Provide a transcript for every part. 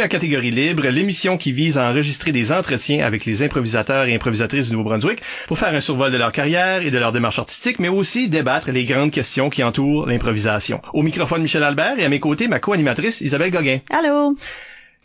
Bienvenue à Catégorie Libre, l'émission qui vise à enregistrer des entretiens avec les improvisateurs et improvisatrices du Nouveau-Brunswick pour faire un survol de leur carrière et de leur démarche artistique, mais aussi débattre les grandes questions qui entourent l'improvisation. Au microphone Michel Albert et à mes côtés ma co-animatrice Isabelle Gauguin. Allô?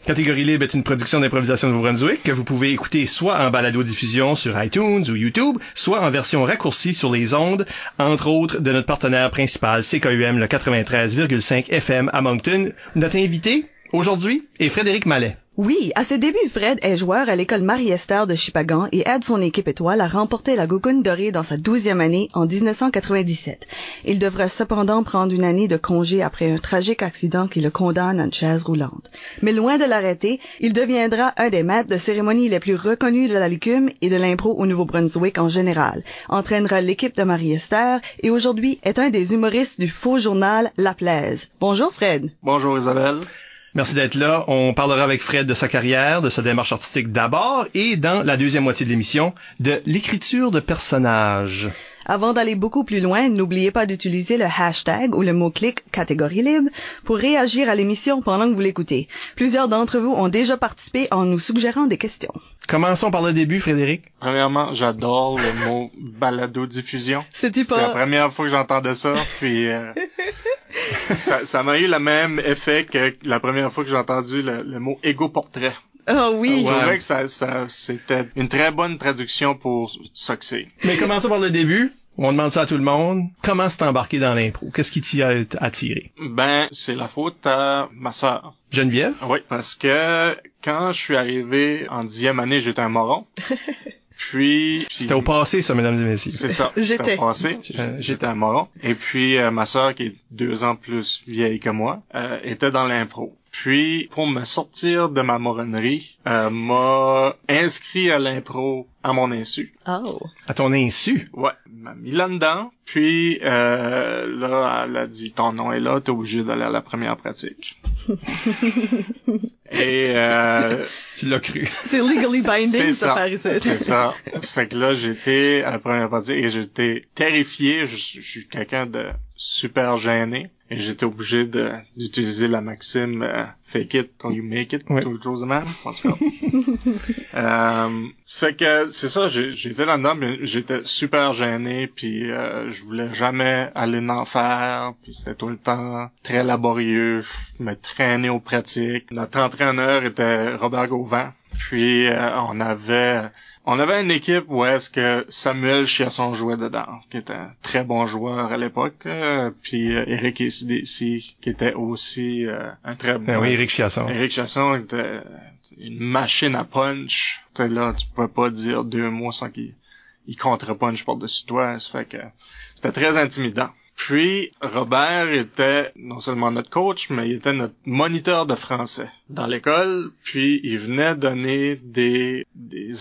Catégorie Libre est une production d'improvisation de Nouveau-Brunswick que vous pouvez écouter soit en balado-diffusion sur iTunes ou YouTube, soit en version raccourcie sur les ondes, entre autres de notre partenaire principal CKUM le 93,5 FM à Moncton. Notre invité aujourd'hui est Frédéric Mallet. Oui, à ses débuts, Fred est joueur à l'école Marie-Esther de Chipagan et aide son équipe étoile à remporter la Gougoune dorée dans sa douzième année en 1997. Il devra cependant prendre une année de congé après un tragique accident qui le condamne à une chaise roulante. Mais loin de l'arrêter, il deviendra un des maîtres de cérémonie les plus reconnus de la licume et de l'impro au Nouveau-Brunswick en général, entraînera l'équipe de Marie-Esther et aujourd'hui est un des humoristes du faux journal La Plaise. Bonjour Fred. Bonjour Isabelle. Merci d'être là. On parlera avec Fred de sa carrière, de sa démarche artistique d'abord et dans la deuxième moitié de l'émission de l'écriture de personnages. Avant d'aller beaucoup plus loin, n'oubliez pas d'utiliser le hashtag ou le mot-clic catégorie libre pour réagir à l'émission pendant que vous l'écoutez. Plusieurs d'entre vous ont déjà participé en nous suggérant des questions. Commençons par le début, Frédéric. Premièrement, j'adore le mot balado-diffusion. C'est la pas? première fois que j'entendais ça, puis euh, ça ça m'a eu le même effet que la première fois que j'ai entendu le, le mot égo-portrait. Ah oui. Je Ouais. trouvais que ça, ça c'était une très bonne traduction pour c'est. Mais commençons par le début. On demande ça à tout le monde. Comment s'est embarqué dans l'impro? Qu'est-ce qui t'y a attiré? Ben, c'est la faute à ma sœur. Geneviève? Oui, parce que quand je suis arrivé en dixième année, j'étais un moron. Puis, puis- C'était au passé, ça, mesdames et messieurs. C'est ça. J'étais. C'était au passé. J'étais un moron. Et puis, euh, ma sœur, qui est deux ans plus vieille que moi, euh, était dans l'impro. Puis, pour me sortir de ma moronnerie, euh, m'a inscrit à l'impro à mon insu. Oh. À ton insu? Ouais, m'a mis là-dedans. Puis, euh, là, elle a dit, ton nom est là, t'es obligé d'aller à la première pratique. Et, euh, Tu l'as cru. C'est legally binding, ça, ça. par ici. C'est ça. Ça fait que là, j'étais à la première partie et j'étais terrifié. Je suis quelqu'un de super gêné. Et j'étais obligé de d'utiliser la maxime euh, fake it till you make it, Ouais. quelque chose de même. En tout cas. euh, ça fait que c'est ça, j'ai- j'étais là-dedans, mais j'étais super gêné, puis euh, je voulais jamais aller en faire, puis c'était tout le temps très laborieux, me traîner aux pratiques. Notre entraîneur était Robert Gauvin, puis euh, on avait on avait une équipe où est-ce que Samuel Chiasson jouait dedans, qui était un très bon joueur à l'époque, euh, puis euh, Eric ici qui était aussi euh, un très bon Ben oui, Éric Chiasson. Eric était une machine à punch. T'es là, tu pouvais pas dire deux mots sans qu'il il contre-punch par-dessus toi. Ça fait que c'était très intimidant. Puis, Robert était non seulement notre coach, mais il était notre moniteur de français dans l'école. Puis, il venait donner des,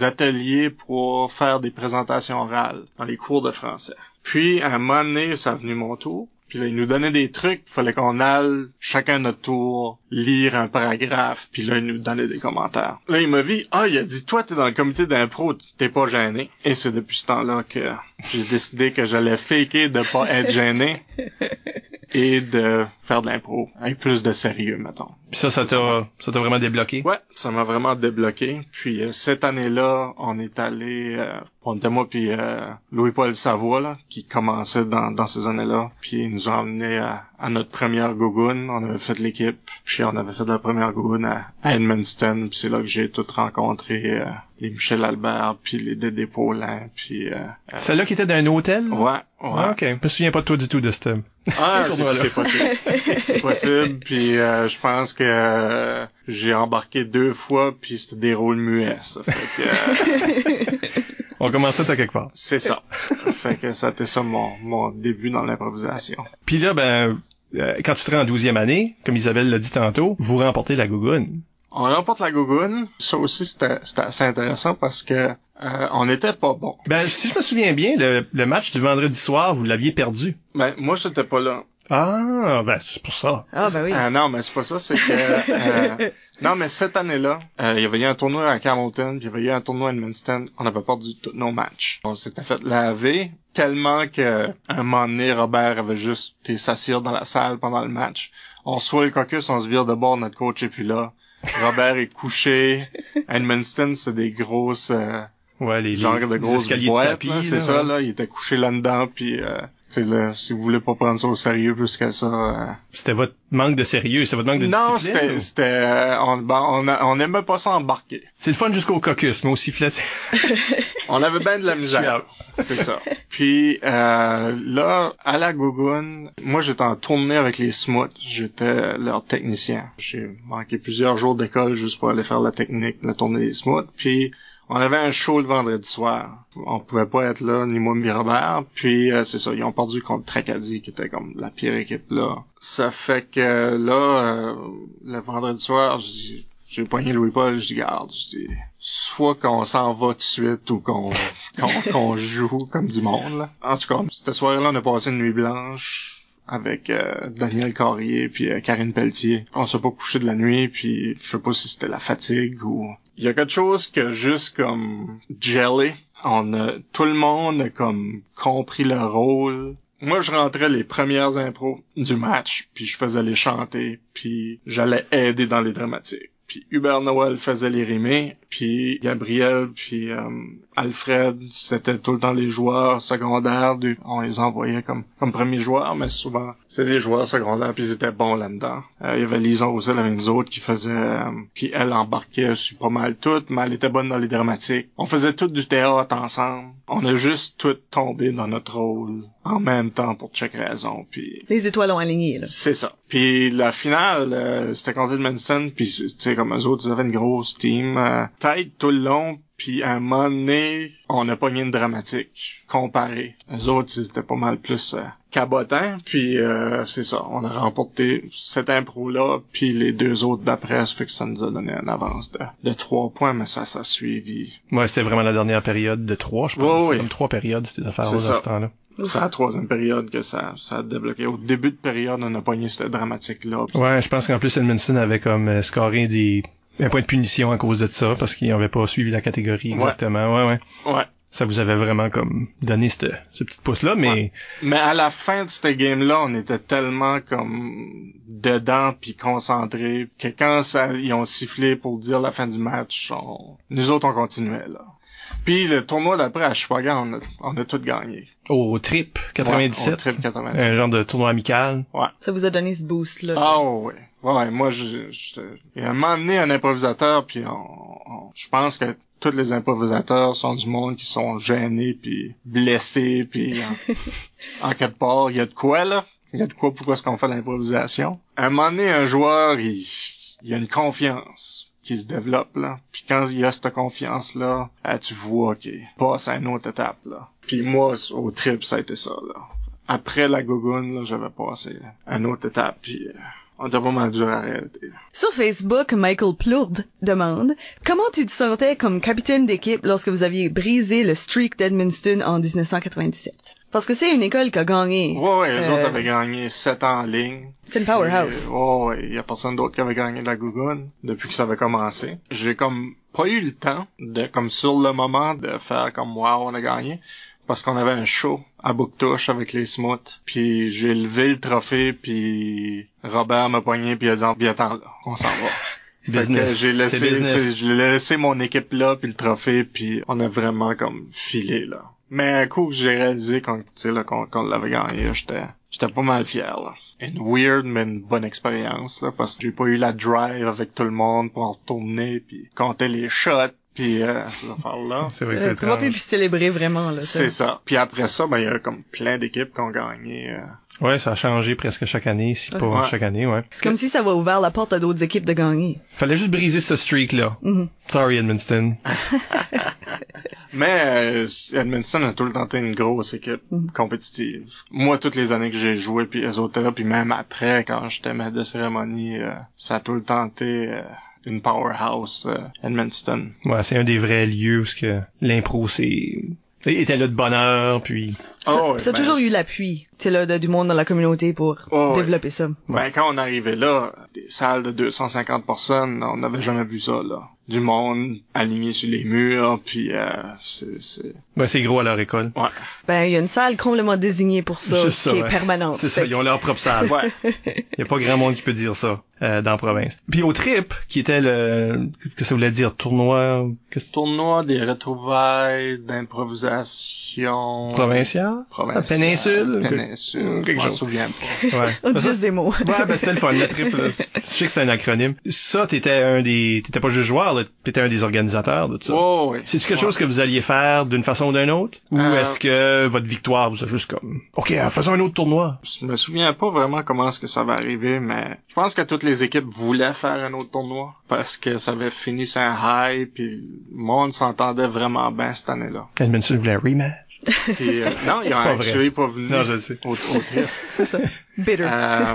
ateliers pour faire des présentations orales dans les cours de français. Puis, à un moment donné, ça a venu mon tour. Puis là, il nous donnait des trucs, il fallait qu'on aille chacun notre tour lire un paragraphe, puis là, il nous donnait des commentaires. Là, il m'a dit, ah, il a dit, toi, t'es dans le comité d'impro, t'es pas gêné. Et c'est depuis ce temps-là que j'ai décidé que j'allais faker de pas être gêné et de faire de l'impro avec plus de sérieux, mettons. Puis ça, ça t'a, ça t'a vraiment débloqué? Ouais, ça m'a vraiment débloqué. Puis euh, cette année-là, on est allé, euh, on était moi puis euh, Louis-Paul Savoie là, qui commençait dans, dans ces années-là. Puis ils nous ont emmenés à, à notre première Gogoon. On avait fait l'équipe. Puis on avait fait la première Gogoon à, à Edmundston. Puis c'est là que j'ai tout rencontré euh, les Michel Albert, puis les Dédé Paulin, puis euh, euh, Celle-là qui était dans un hôtel? ouais, ouais. Ah, ok. Je me souviens pas de toi du tout de cette... Ah, c'est possible. C'est possible. Puis euh, je pense que euh, j'ai embarqué deux fois, puis c'était des rôles muets. Ça fait que euh, On commençait à quelque part. c'est ça. fait que ça a été ça mon, mon début dans l'improvisation. Puis là, ben, euh, quand tu te rends en 12e année, comme Isabelle l'a dit tantôt, vous remportez la gougoune. On remporte la Gougoune. Ça aussi, c'était c'était assez intéressant parce que euh, on n'était pas bon. Ben, si je me souviens bien, le, le match du vendredi soir, vous l'aviez perdu. Ben, moi, j'étais pas là. Ah, ben c'est pour ça. Ah, ben oui. Ah non, mais c'est pas ça, c'est que... euh, non, mais cette année-là, euh, il y avait eu un tournoi à Hamilton, puis il y avait eu un tournoi à Edmundston. On avait perdu tous nos matchs. On s'était fait laver tellement que un moment donné, Robert avait juste été s'assire dans la salle pendant le match. On soit le caucus, on se vire de bord, notre coach est plus là. Robert est couché. À Edmundston, c'est des grosses... euh, Ouais, les, genre les- de grosses escaliers boîtes, de tapis. là, c'est ça, là. Il était couché là-dedans, puis... Euh, là, si vous voulez pas prendre ça au sérieux plus que ça... euh, C'était votre manque de sérieux, c'était votre manque de non, discipline. c'était, ou- c'était, euh, on, ben, on, a- on aimait pas ça embarquer. C'est le fun jusqu'au caucus, mais au sifflet, c'est... On avait bien de la misère. C'est ça. Puis euh, là, à la Gougoune, moi j'étais en tournée avec les Smoots. J'étais leur technicien. J'ai manqué plusieurs jours d'école juste pour aller faire la technique, la tournée des Smoots. Puis on avait un show le vendredi soir. On pouvait pas être là, ni moi ni Robert. Puis euh, c'est ça, ils ont perdu contre Tracadie, qui était comme la pire équipe là. Ça fait que là, euh, le vendredi soir, j'ai poigné Louis-Paul, je dis garde, je dis soit qu'on s'en va tout de suite ou qu'on qu'on qu'on joue comme du monde. Là. En tout cas, cette soirée-là, on a passé une nuit blanche avec euh, Daniel Carrier puis euh, Karine Pelletier. On s'est pas couché de la nuit puis je sais pas si c'était la fatigue ou il y a quelque chose que juste comme jelly, on a tout le monde a comme compris le rôle. Moi, je rentrais les premières impros du match, puis je faisais les chanter, puis j'allais aider dans les dramatiques. Puis Hubert Noël faisait les rimés, puis Gabriel, puis euh, Alfred, c'était tout le temps les joueurs secondaires. On les envoyait comme comme premiers joueurs, mais souvent c'est des joueurs secondaires, puis ils étaient bons là-dedans. Euh, il y avait Lison aussi, avec nous autres, qui faisait... euh, elle embarquait sur pas mal tout, mais elle était bonne dans les dramatiques. On faisait tout du théâtre ensemble. On a juste tout tombé dans notre rôle en même temps pour chaque raison, puis... Les étoiles ont aligné, là. C'est ça. Puis la finale, euh, c'était contre Edmondson, puis c'est- comme eux autres, ils avaient une grosse team. Euh, tête tout le long, puis à un moment donné, on a pogné une dramatique comparé. Eux autres, ils étaient pas mal plus euh, cabotants, puis euh, c'est ça. On a remporté cette impro-là, puis les deux autres d'après, ça fait que ça nous a donné une avance de, de trois points, mais ça, ça a suivi. Ouais, c'était vraiment la dernière période de trois, je pense. Ouais, ouais. Comme trois périodes, ces affaires-là, ça. ce temps-là. C'est la troisième période que ça, ça a débloqué. Au début de période, on a pogné cette dramatique-là. Ouais, je pense qu'en plus, Edmondson avait comme euh, scoré des... un point de punition à cause de ça, parce qu'ils n'avaient pas suivi la catégorie exactement. Ouais, ouais. Ouais. Ça vous avait vraiment comme donné ce, ce petit pouce-là, mais Ouais. Mais à la fin de ce game-là, on était tellement comme dedans puis concentrés que quand ça, ils ont sifflé pour dire la fin du match, on- nous autres on continuait là. Puis le tournoi d'après à Chipagan, on a, on a tout gagné. au trip 97, Ouais, au Trip 97. un genre de tournoi amical? Ça vous a donné ce boost-là. Ah ouais. Ouais, moi je, je, il y a un moment donné un improvisateur puis on, on- je pense que tous les improvisateurs sont du monde qui sont gênés puis blessés puis en, en quelque part il y a de quoi là? Il y a de quoi? Pourquoi est-ce qu'on fait l'improvisation? À un moment donné un joueur il, il y a une confiance qui se développe là. Puis quand il y a cette confiance là, tu vois qu'il passe à une autre étape là. Puis moi au trip ça a été ça là. Après la gogoune là, j'avais passé à une autre étape puis euh, on était pas dur à arrêter. Sur Facebook, Michael Plourde demande Comment tu te sentais comme capitaine d'équipe lorsque vous aviez brisé le streak d'Edmundston en 1997? Parce que c'est une école qui a gagné. Ouais, ouais, les Euh, autres avaient gagné 7 ans en ligne. C'est une powerhouse. Et, ouais, ouais, y a personne d'autre qui avait gagné la Gougoune depuis que ça avait commencé. J'ai comme pas eu le temps de, comme sur le moment, de faire comme wow, on a gagné. Parce qu'on avait un show à Bouctouche avec les Smooths. Puis j'ai levé le trophée, puis Robert m'a poigné, puis il a dit, viens attends là, on s'en va. Business. j'ai laissé, j'ai laissé mon équipe là, puis le trophée, puis on a vraiment comme filé là. Mais un coup que j'ai réalisé qu'on, tu sais, là, qu'on, qu'on l'avait gagné, j'étais, j'étais pas mal fier là. Une weird mais une bonne expérience là, parce que j'ai pas eu la drive avec tout le monde pour en retourner, puis compter les shots, puis euh, ces affaires là. C'est vrai que Euh, c'est étrange. puis célébrer vraiment, là. ça. C'est ça. Puis après ça, ben il y a comme plein d'équipes qui ont gagné. euh. Ouais, ça a changé presque chaque année, si pas Ouais. chaque année, ouais. C'est comme si ça va ouvert la porte à d'autres équipes de gagner. Fallait juste briser ce streak-là. Mhm. Sorry, Edmundston. Mais euh, Edmondson a tout le temps été une grosse équipe Mhm. compétitive. Moi, toutes les années que j'ai joué, puis les autres là, puis même après, quand j'étais maître de cérémonie, euh, ça a tout le temps été euh, une powerhouse, euh, Edmundston. Ouais, c'est un des vrais lieux où ce que l'impro c'est Il était là de bonne heure, puis... Ça, Ah ouais, ça a ben, toujours eu l'appui, tu sais, là, de- du monde dans la communauté pour Oh, ouais. développer ça. Ben, quand on arrivait là, des salles de 250 personnes, on n'avait jamais vu ça, là. Du monde aligné sur les murs, puis euh, c'est... c'est- Ben, c'est gros à leur école. Ouais. Ben, il y a une salle complètement désignée pour ça, Juste ça, qui ouais. est permanente. C'est ça, ils ont leur propre salle. Ouais. Il y a pas grand monde qui peut dire ça euh, dans la province. Puis au trip, qui était le... Qu'est-ce que ça voulait dire? Tournoi... Qu'est-ce... Tournoi des retrouvailles d'improvisation... Provincial? Provincial. La péninsule? Péninsule. Quelque je m'en chose. souviens pas. Ouais. On dit Ça, juste des mots. Ouais, ben c'était le fun, le trip. Là. Je sais que c'est un acronyme. Ça, t'étais un des... T'étais pas juste joueur, là. T'étais un des organisateurs de tout ça. Oh, oui. C'est-tu quelque Ouais. chose que vous alliez faire d'une façon ou d'une autre? Ou Euh, est-ce que votre victoire vous a juste comme... OK, euh, faisons un autre tournoi? Je me souviens pas vraiment comment est-ce que ça va arriver, mais je pense que toutes les équipes voulaient faire un autre tournoi parce que ça avait fini sur un high, puis le monde s'entendait vraiment bien cette année-là. Edmondson voulait un rematch. Puis, euh, non, ils ont C'est pas venu Non, je sais. au, au trip. C'est ça. Bitter. Euh,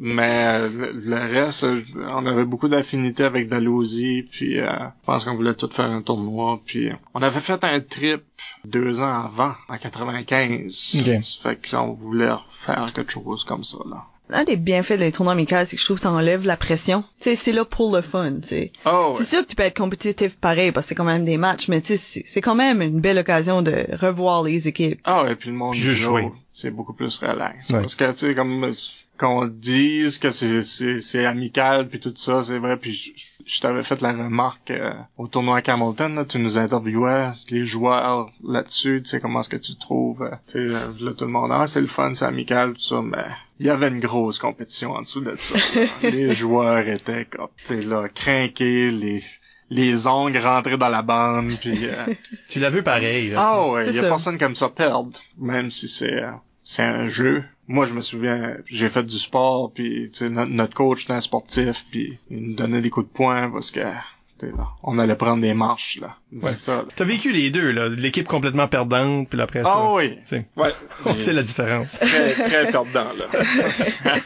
mais le, le reste, euh, on avait beaucoup d'affinités avec Dalhousie, puis euh, je pense qu'on voulait tout faire un tournoi, puis on avait fait un trip deux ans avant, en 95. Ok. Ça fait qu'on voulait faire quelque chose comme ça, là. Un des bienfaits des tournois amicaux, c'est que je trouve que ça enlève la pression. Tu sais, c'est là pour le fun, tu sais. Oh, C'est sûr que tu peux être compétitif pareil parce que c'est quand même des matchs, mais tu sais, c'est quand même une belle occasion de revoir les équipes. Ah ouais, puis le monde Puis jouer. c'est beaucoup plus relax. Ouais. Parce que tu sais comme qu'on dise que c'est c'est c'est amical puis tout ça, c'est vrai. Puis je, je t'avais fait la remarque euh, au tournoi à Hamilton, là, tu nous interviewais les joueurs là-dessus, tu sais comment est-ce que tu trouves, euh, tu sais euh, là tout le monde ah c'est le fun, c'est amical tout ça, mais il y avait une grosse compétition en dessous de ça. les joueurs étaient comme tu sais là craqués, les les ongles rentrés dans la bande puis euh, Tu l'as vu pareil. Là. ah ouais, C'est y a ça. personne comme ça perdre, même si c'est euh, c'est un jeu. Moi, je me souviens, j'ai fait du sport, puis tu sais, no- notre coach était un sportif, puis il nous donnait des coups de poing parce que là, on allait prendre des marches là. C'est Ouais. ça. T'as vécu les deux, là. L'équipe complètement perdante, puis après ça. Ah oui. C'est- Ouais. On sait la différence. Très très perdant là.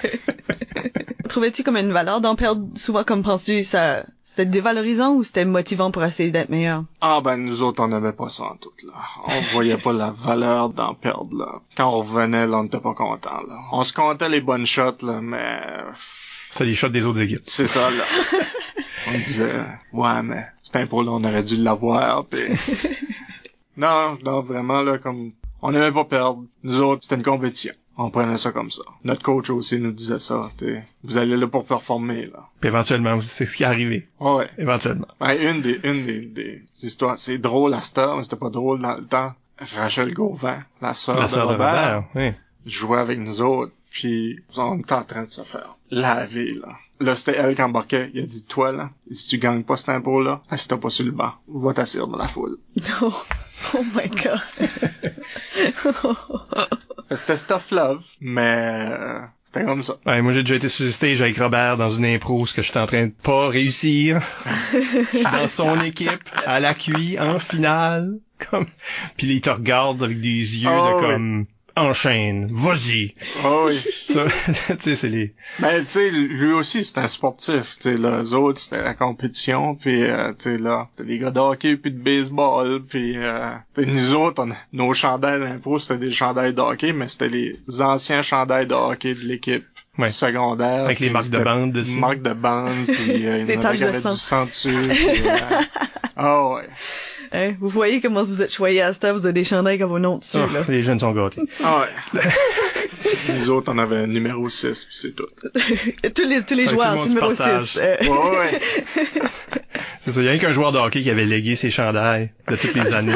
Trouvais-tu comme une valeur d'en perdre souvent? Comme penses-tu ça c'était dévalorisant ou c'était motivant pour essayer d'être meilleur? Ah ben nous autres on n'avait pas ça en tout là. On voyait pas la valeur d'en perdre là. Quand on revenait là, on n'était pas content là. On se comptait les bonnes shots là, mais C'est les shots des autres équipes. C'est ça, là. on disait, ouais, mais cet impôt-là, on aurait dû l'avoir, pis... non, non, vraiment, là, comme... On n'aimait pas perdre. Nous autres, c'était une compétition. On prenait ça comme ça. Notre coach aussi nous disait ça, t'sais. Vous allez là pour performer, là. Puis éventuellement, c'est ce qui est arrivé. Ouais. Éventuellement. Ben, une des, une des, des histoires, c'est drôle à cette heure, mais c'était pas drôle dans le temps. Rachel Gauvin, la sœur de Robert, Robert, oui. jouait avec nous autres, puis on était en train de se faire laver, là. Là, c'était elle qui embarquait. Il a dit, toi, là, si tu gagnes pas cet impôt-là, assis-toi pas sur le banc. Va t'asseoir dans la foule. Non. Oh my god. C'était stuff love, mais euh, c'était comme ça. Ouais, moi j'ai déjà été sur le stage avec Robert dans une impro, ce que j'étais en train de pas réussir. Dans son équipe, à la QI, en finale. Comme... Puis il te regarde avec des yeux Oh, de oui. Enchaîne, vas-y. Oh oui. Ça, tu sais, c'est les. Mais tu sais, lui aussi, c'était un sportif. Tu sais, là, eux autres, c'était la compétition, puis euh, tu sais, là, c'était des gars de hockey puis de baseball, puis euh, tu sais, nous autres, on, nos chandails d'impro, c'était des chandails de hockey, mais c'était les anciens chandails de hockey de l'équipe Ouais. secondaire. Avec les marques de bande dessus. Marques de bande, puis euh, il Des y en avait de du sang dessus. puis, euh, Ah ouais. Hein, Vous voyez comment vous êtes choyés à cette heure, vous avez des chandails comme vos noms dessus, Oh, là. les jeunes sont gâtés. Ah ouais. nous autres, on avait un numéro 6, puis c'est tout. tous les, tous les joueurs, c'est numéro se partage. 6. Euh, Ouais, ouais. C'est ça, il y a rien qu'un joueur de hockey qui avait légué ses chandails de toutes les années.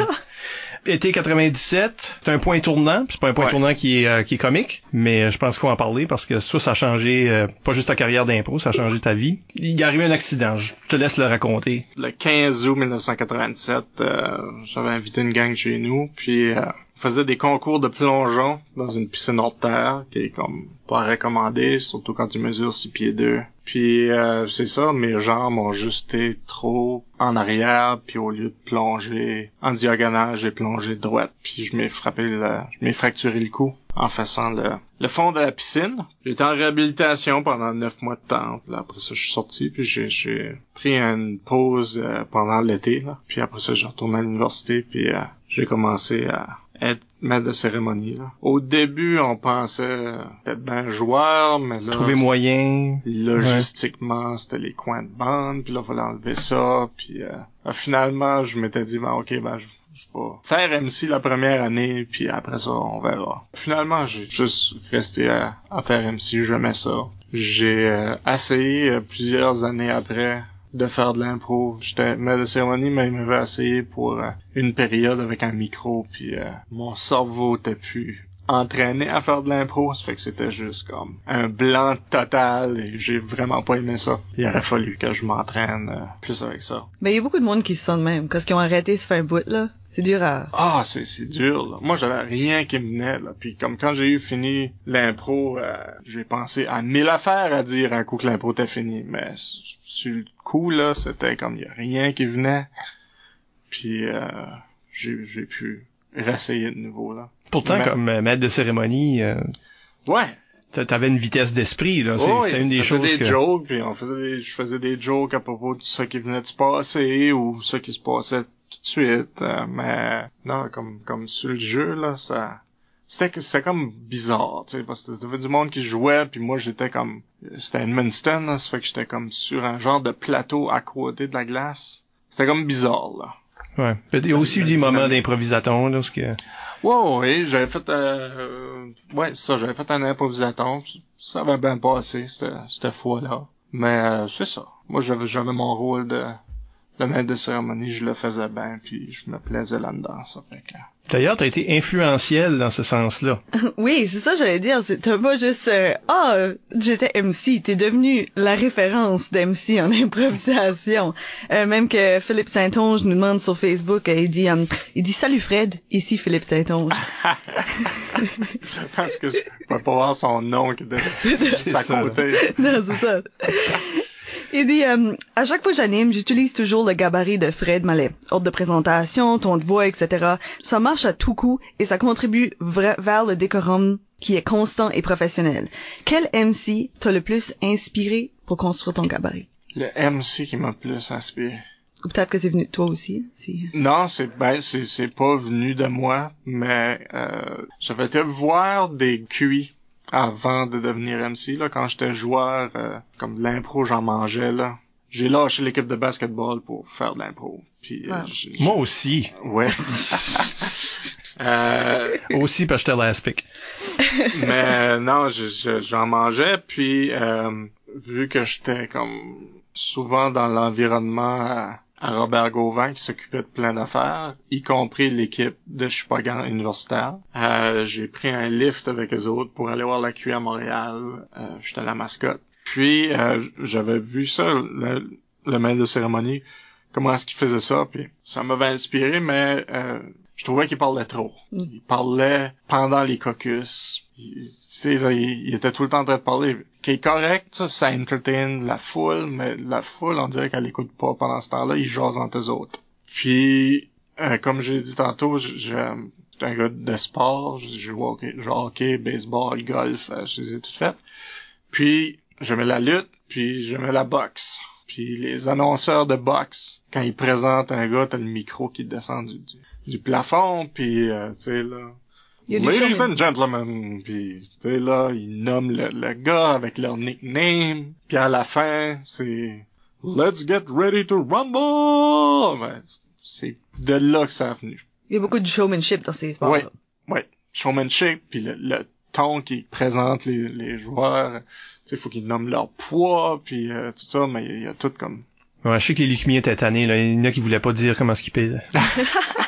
Été 97, c'est un point tournant, c'est pas un point Ouais. tournant qui est euh, qui est comique, mais je pense qu'il faut en parler parce que ça ça a changé euh, pas juste ta carrière d'impro, ça a changé ta vie. Il est arrivé un accident, je te laisse le raconter. le 15 août 1997, euh, j'avais invité une gang chez nous, puis euh, faisait des concours de plongeon dans une piscine hors terre, qui est comme pas recommandé, surtout quand tu mesures 6 pieds 2. Puis euh, c'est ça, mes jambes ont juste été trop en arrière, puis au lieu de plonger en diagonale, j'ai plongé droite, puis je m'ai frappé le, je m'ai fracturé le cou en faisant le, le fond de la piscine. J'étais en réhabilitation pendant neuf mois de temps. Puis après ça, je suis sorti, puis j'ai, j'ai pris une pause euh, pendant l'été. Là. Puis après ça, j'ai retourné à l'université, puis euh, j'ai commencé à être maître de cérémonie. Là. Au début, on pensait être bien joueur, mais là... Trouver moyen. Logistiquement, c'était les coins de bande, puis là, il fallait enlever ça, puis euh, finalement, je m'étais dit, ben, ok, ben, je, je vais faire MC la première année, puis après ça, on verra. Finalement, j'ai juste resté à, à faire MC, j'aimais ça. J'ai euh, essayé euh, plusieurs années après de faire de l'impro. J'étais de cérémonie, mais il m'avait essayé pour euh, une période avec un micro, puis euh, mon cerveau était plus entraîné à faire de l'impro, ça fait que c'était juste comme un blanc total et j'ai vraiment pas aimé ça. Il aurait fallu que je m'entraîne euh, plus avec ça. Mais il y a beaucoup de monde qui se sent de même, parce qu'ils ont arrêté ce faire bout là. C'est dur à... Ah, c'est c'est dur. Là. Moi, j'avais rien qui me venait. Là. Puis comme quand j'ai eu fini l'impro, euh, j'ai pensé à mille affaires à dire un coup que l'impro était fini. Mais sur le coup là, c'était comme il y a rien qui venait. Puis euh, j'ai j'ai pu réessayer de nouveau là. Pourtant, Mais- comme euh, maître de cérémonie, euh, Ouais. t'a- t'avais une vitesse d'esprit. là. C'est Oh, c'était une des je faisais choses des que... jokes, puis on faisait des, je faisais des jokes à propos de ce qui venait de se passer ou ce qui se passait tout de suite. euh, mais non, comme comme sur le jeu là, ça c'était c'était comme bizarre, tu sais, parce que t'avais du monde qui jouait, puis moi j'étais comme c'était Edmundston, là, ça fait que j'étais comme sur un genre de plateau à côté de la glace. C'était comme bizarre là. Ouais. Il y a aussi eu des moments dynamique. d'improvisaton, là, parce que... Ouais, ouais, j'avais fait, euh, ouais, ça, j'avais fait un improvisaton. Ça avait bien passé, cette, cette fois-là. Mais euh, c'est ça. Moi, j'avais, j'avais mon rôle de, de maître de cérémonie, je le faisais bien, puis je me plaisais là-dedans, ça fait que... D'ailleurs, t'as été influentiel dans ce sens-là. Oui, c'est ça que j'allais dire. T'as pas juste euh, ah euh, j'étais MC, t'es devenu la référence d'MC en improvisation. Euh, même que Philippe Saint-Onge nous demande sur Facebook, euh, il dit euh, il dit salut Fred, ici Philippe Saint-Onge. Parce que je pouvais pas voir son nom qui était juste à côté. non, c'est ça. Il dit euh, à chaque fois que j'anime, j'utilise toujours le gabarit de Fred Mallet. Ordre de présentation, ton de voix, etc. Ça marche à tout coup et ça contribue vers le décorum qui est constant et professionnel. Quel MC t'a le plus inspiré pour construire ton gabarit? Le MC qui m'a plus inspiré. Ou peut-être que c'est venu de toi aussi. Si... Non, c'est ben c'est c'est pas venu de moi, mais euh, j'avais été voir des QI avant de devenir MC là quand j'étais joueur euh, comme de l'impro j'en mangeais là. J'ai lâché l'équipe de basketball pour faire de l'impro. Puis euh, j'ai- Moi aussi. ouais. euh, Aussi parce que j'étais l'aspic. mais non, je- je- j'en mangeais puis euh, vu que j'étais comme souvent dans l'environnement à, Robert Gauvin qui s'occupait de plein d'affaires, y compris l'équipe de Chupagan universitaire. Euh, j'ai pris un lift avec eux autres pour aller voir la QI à Montréal. Euh, j'étais la mascotte. Puis euh, j'avais vu ça, le, le maître de cérémonie, comment est-ce qu'il faisait ça, puis ça m'avait inspiré, mais euh, je trouvais qu'il parlait trop. Mm. Il parlait pendant les caucus. Il, tu sais, là, il, il était tout le temps en train de parler. Qui est correct, ça, entertain la foule, mais la foule, on dirait qu'elle écoute pas pendant ce temps-là, ils jasent entre eux autres. Puis, euh, comme j'ai dit tantôt, je- je- j'étais un gars de sport, je joue au hockey, je hockey, baseball, golf, euh, je les ai toutes faites. Puis, j'aimais la lutte, puis j'aimais la boxe. Puis les annonceurs de boxe, quand ils présentent un gars, t'as le micro qui descend du, du, plafond, puis euh, tu sais là, Ladies and gentlemen, puis tu sais là, ils nomment le, le gars avec leur nickname, puis à la fin, c'est Let's get ready to rumble. Ben, c'est de là que ça a venu. Il y a beaucoup de showmanship dans ces sports. Ouais. Ouais, showmanship, puis le, le ton qui présente les, les joueurs, tu sais, faut qu'ils nomment leur poids, puis euh, tout ça, mais il y, a- il y a tout comme Ouais, je sais que les Lucumiers étaient tannés, là. Il y en a qui voulaient pas dire comment ce qu'ils pesaient.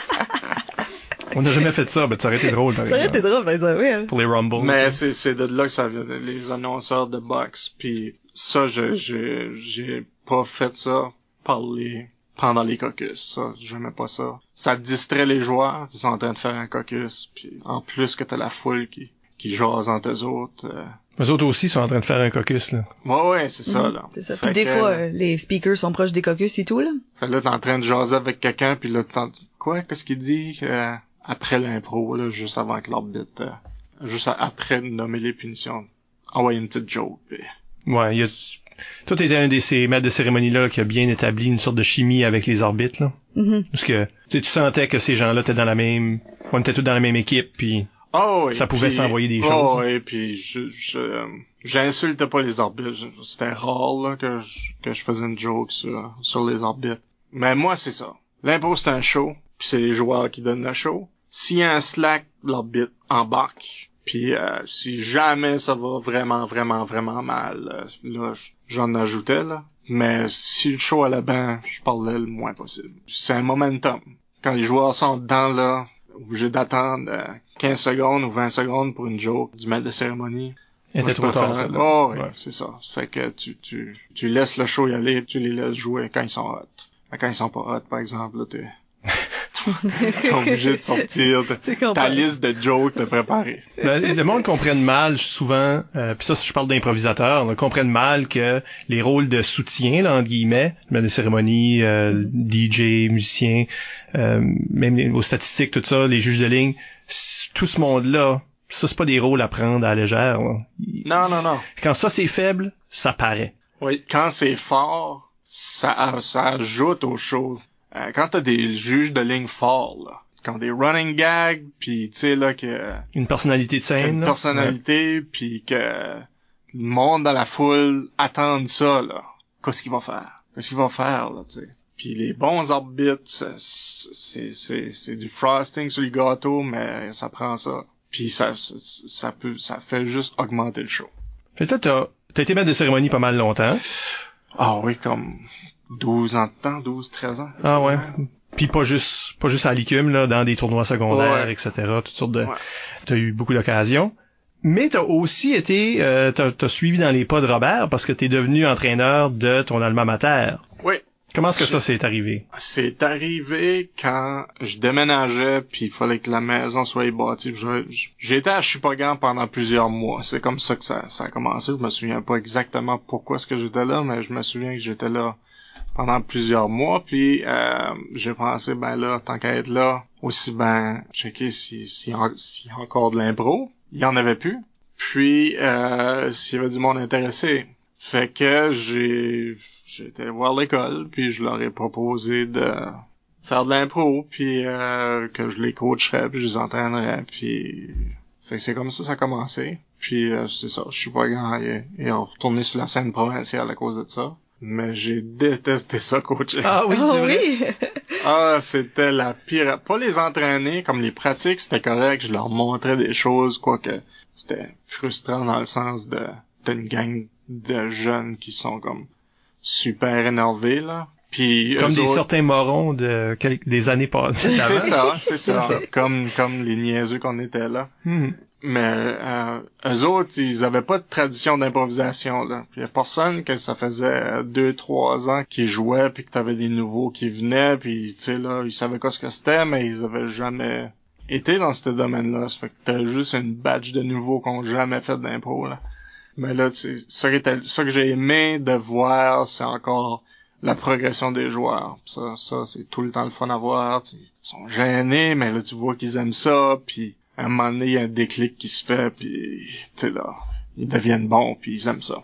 On n'a jamais fait ça, mais ça aurait été drôle, par Ça aurait été drôle, par exemple, oui. hein. Pour les Rumbles. Mais c'est c'est de là que ça vient, les annonceurs de boxe. Puis ça, je je j'ai pas fait ça par les pendant les caucus. Ça, j'aimais pas ça. Ça distrait les joueurs, ils sont en train de faire un caucus, puis en plus que t'as la foule qui, qui jase entre eux autres. Euh... Eux autres aussi sont en train de faire un caucus, là. Ouais, ouais, c'est ça, Mhm, là. C'est ça. Fait Puis des que, fois, euh, euh, les speakers sont proches des caucus et tout, là. Fait là, t'es en train de jaser avec quelqu'un, puis là, t'en... Quoi? Qu'est-ce qu'il dit? euh, après l'impro, là, juste avant que l'arbitre... euh, juste après de nommer les punitions. Envoyer une petite joke, puis... Ouais, il y a... Toi, t'étais un de ces maîtres de cérémonie-là qui a bien établi une sorte de chimie avec les arbitres, là. Mhm. Parce que, tu sais, tu sentais que ces gens-là étaient dans la même... On était tous dans la même équipe, puis... Oh, oui, Ça pouvait s'envoyer des oh, choses. oui, puis je, je, euh, j'insultais pas les arbitres. C'était rare, là, que je, que je faisais une joke sur, sur les arbitres. Mais moi, c'est ça. L'impro, c'est un show, puis c'est les joueurs qui donnent le show. S'il y a un slack, l'arbitre embarque. Puis euh, si jamais ça va vraiment, vraiment, vraiment mal, euh, là, j'en ajoutais, là. Mais si le show allait bien, je parlais le moins possible. C'est un momentum. Quand les joueurs sont dedans, là, obligés d'attendre euh, 15 secondes ou 20 secondes pour une joke du maître de cérémonie. Il Moi, je trop tard, préfère- celle-là. Oh, oui, Ouais. c'est ça. Ça fait que tu, tu, tu laisses le show y aller, tu les laisses jouer quand ils sont hot. Quand ils sont pas hot, par exemple, là, t'es, t'es obligé de sortir ta liste de jokes de préparer. Ben, le monde comprenne mal souvent, euh, puis ça je parle d'improvisateurs, là, comprennent mal que les rôles de soutien là, entre guillemets, même des cérémonies, euh, DJ, musicien, euh, même les- aux statistiques, tout ça, les juges de ligne, tout ce monde-là, ça c'est pas des rôles à prendre à la légère. là. Non, non, non. Quand ça c'est faible, ça paraît. Oui. Quand c'est fort, ça, ça ajoute au show. Euh, quand t'as des juges de ligne forts, là, quand des running gags, puis tu sais là que Une personnalité de scène. une personnalité, puis que le monde dans la foule attend ça, là. Qu'est-ce qu'il va faire? Qu'est-ce qu'il va faire, là, tu sais? Puis les bons arbitres, c'est, c'est, c'est, du frosting sur le gâteau, mais ça prend ça. Puis ça, ça, ça peut, ça fait juste augmenter le show. Là, t'as, t'as été maître de cérémonie pas mal longtemps. Ah oui, comme 12 ans de temps, 12, 13 ans. Ah ouais. Puis pas juste pas juste à l'ICUM, là, dans des tournois secondaires, Ouais. etc. Toutes sortes de. Ouais. T'as eu beaucoup d'occasions. Mais t'as aussi été euh, t'as, t'as suivi dans les pas de Robert parce que t'es devenu entraîneur de ton alma mater. Oui. Comment est-ce que ça s'est arrivé? C'est arrivé quand je déménageais puis il fallait que la maison soit bâtie. J'étais à Chupagan pendant plusieurs mois. C'est comme ça que ça, ça a commencé. Je me souviens pas exactement pourquoi est-ce que j'étais là, mais je me souviens que j'étais là pendant plusieurs mois. Puis euh, j'ai pensé ben là, tant qu'à être là, aussi ben checker si s'il s'il y a encore de l'impro. Il y en avait plus. Puis euh, s'il y avait du monde intéressé. Fait que j'ai j'étais voir l'école, puis je leur ai proposé de faire de l'impro, puis euh, que je les coacherais, puis je les entraînerais, puis fait que c'est comme ça ça a commencé. Puis euh, c'est ça, je suis pas grand et, et on retourné sur la scène provinciale à cause de ça. Mais j'ai détesté ça coacher. Ah oui, Ah c'est vrai. oui! Ah, c'était la pire. Pas les entraîner, comme les pratiques, c'était correct. Je leur montrais des choses, quoique c'était frustrant dans le sens de t'as une gang de jeunes qui sont comme super énervés là. Puis Comme des autres- certains morons de quelques, des années passées. C'est ça, c'est ça. ça. Comme comme les niaiseux qu'on était là. Hmm. Mais euh, eux autres, ils avaient pas de tradition d'improvisation là. Puis y a personne que ça faisait deux, trois ans qu'ils jouaient, puis que t'avais des nouveaux qui venaient, puis tu sais là, ils savaient quoi ce que c'était, mais ils avaient jamais été dans ce domaine-là. Ça fait que t'as juste une batch de nouveaux qui ont jamais fait d'impro là. Mais là, ça, ça que j'ai aimé de voir, c'est encore la progression des joueurs. Ça, ça c'est tout le temps le fun à voir. Ils sont gênés, mais là, tu vois qu'ils aiment ça, puis à un moment donné, il y a un déclic qui se fait, puis tu sais là, ils deviennent bons, puis ils aiment ça.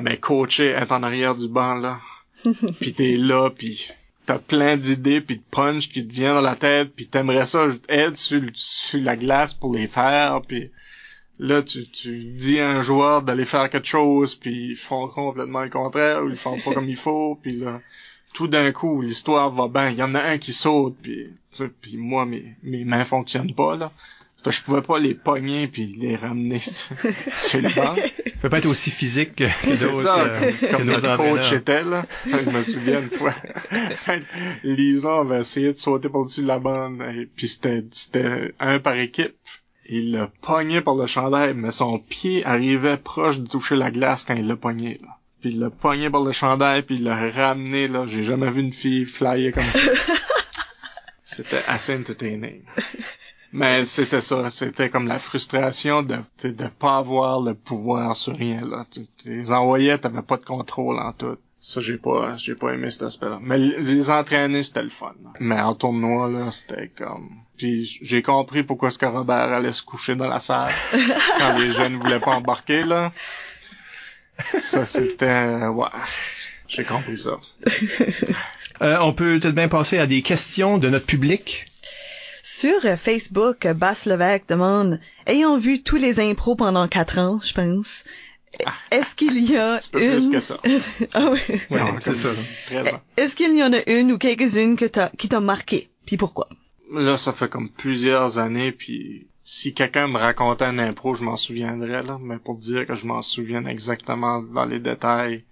Mais coacher, être en arrière du banc, là, puis t'es là, puis t'as plein d'idées, puis de punch qui te vient dans la tête, puis t'aimerais ça être sur, sur la glace pour les faire, puis là, tu, tu dis à un joueur d'aller faire quelque chose, puis ils font complètement le contraire, ou ils font pas comme il faut, puis là, tout d'un coup, l'histoire va bien. Il y en a un qui saute, puis, puis moi, mes, mes mains fonctionnent pas, là. Fait que je pouvais pas les pogner puis les ramener sur, sur le banc. Peut pas être aussi physique que, que C'est d'autres, ça, euh, comme, comme que notre coach était, là. Je me souviens une fois. Lison avait essayé de sauter par-dessus la bande, et puis c'était, c'était un par équipe. Il l'a pogné par le chandail, mais son pied arrivait proche de toucher la glace quand il l'a pogné, là. puis il l'a pogné par le chandail, puis il l'a ramené, là. J'ai jamais vu une fille flyer comme ça. c'était assez entertaining. Mais c'était ça, c'était comme la frustration de de pas avoir le pouvoir sur rien là. Tu, tu les envoyais, t'avais pas de contrôle en tout. Ça j'ai pas j'ai pas aimé cet aspect-là. Mais les entraîner c'était le fun. Mais en tournoi là, c'était comme puis j'ai compris pourquoi ce que Robert allait se coucher dans la salle quand les jeunes voulaient pas embarquer là. Ça c'était ouais, j'ai compris ça. Euh, on peut peut-être bien passer à des questions de notre public. Sur Facebook, Bass Levac demande Ayant vu tous les impros pendant quatre ans, je pense, est-ce qu'il y a Un peu une... plus que ça. ah oui. Ouais, Non, c'est comme ça. 13 ans. Est-ce qu'il y en a une ou quelques-unes que t'as, qui t'ont marqué? Puis pourquoi? Là, ça fait comme plusieurs années, puis si quelqu'un me racontait un impro, je m'en souviendrais, là. Mais pour dire que je m'en souvienne exactement dans les détails,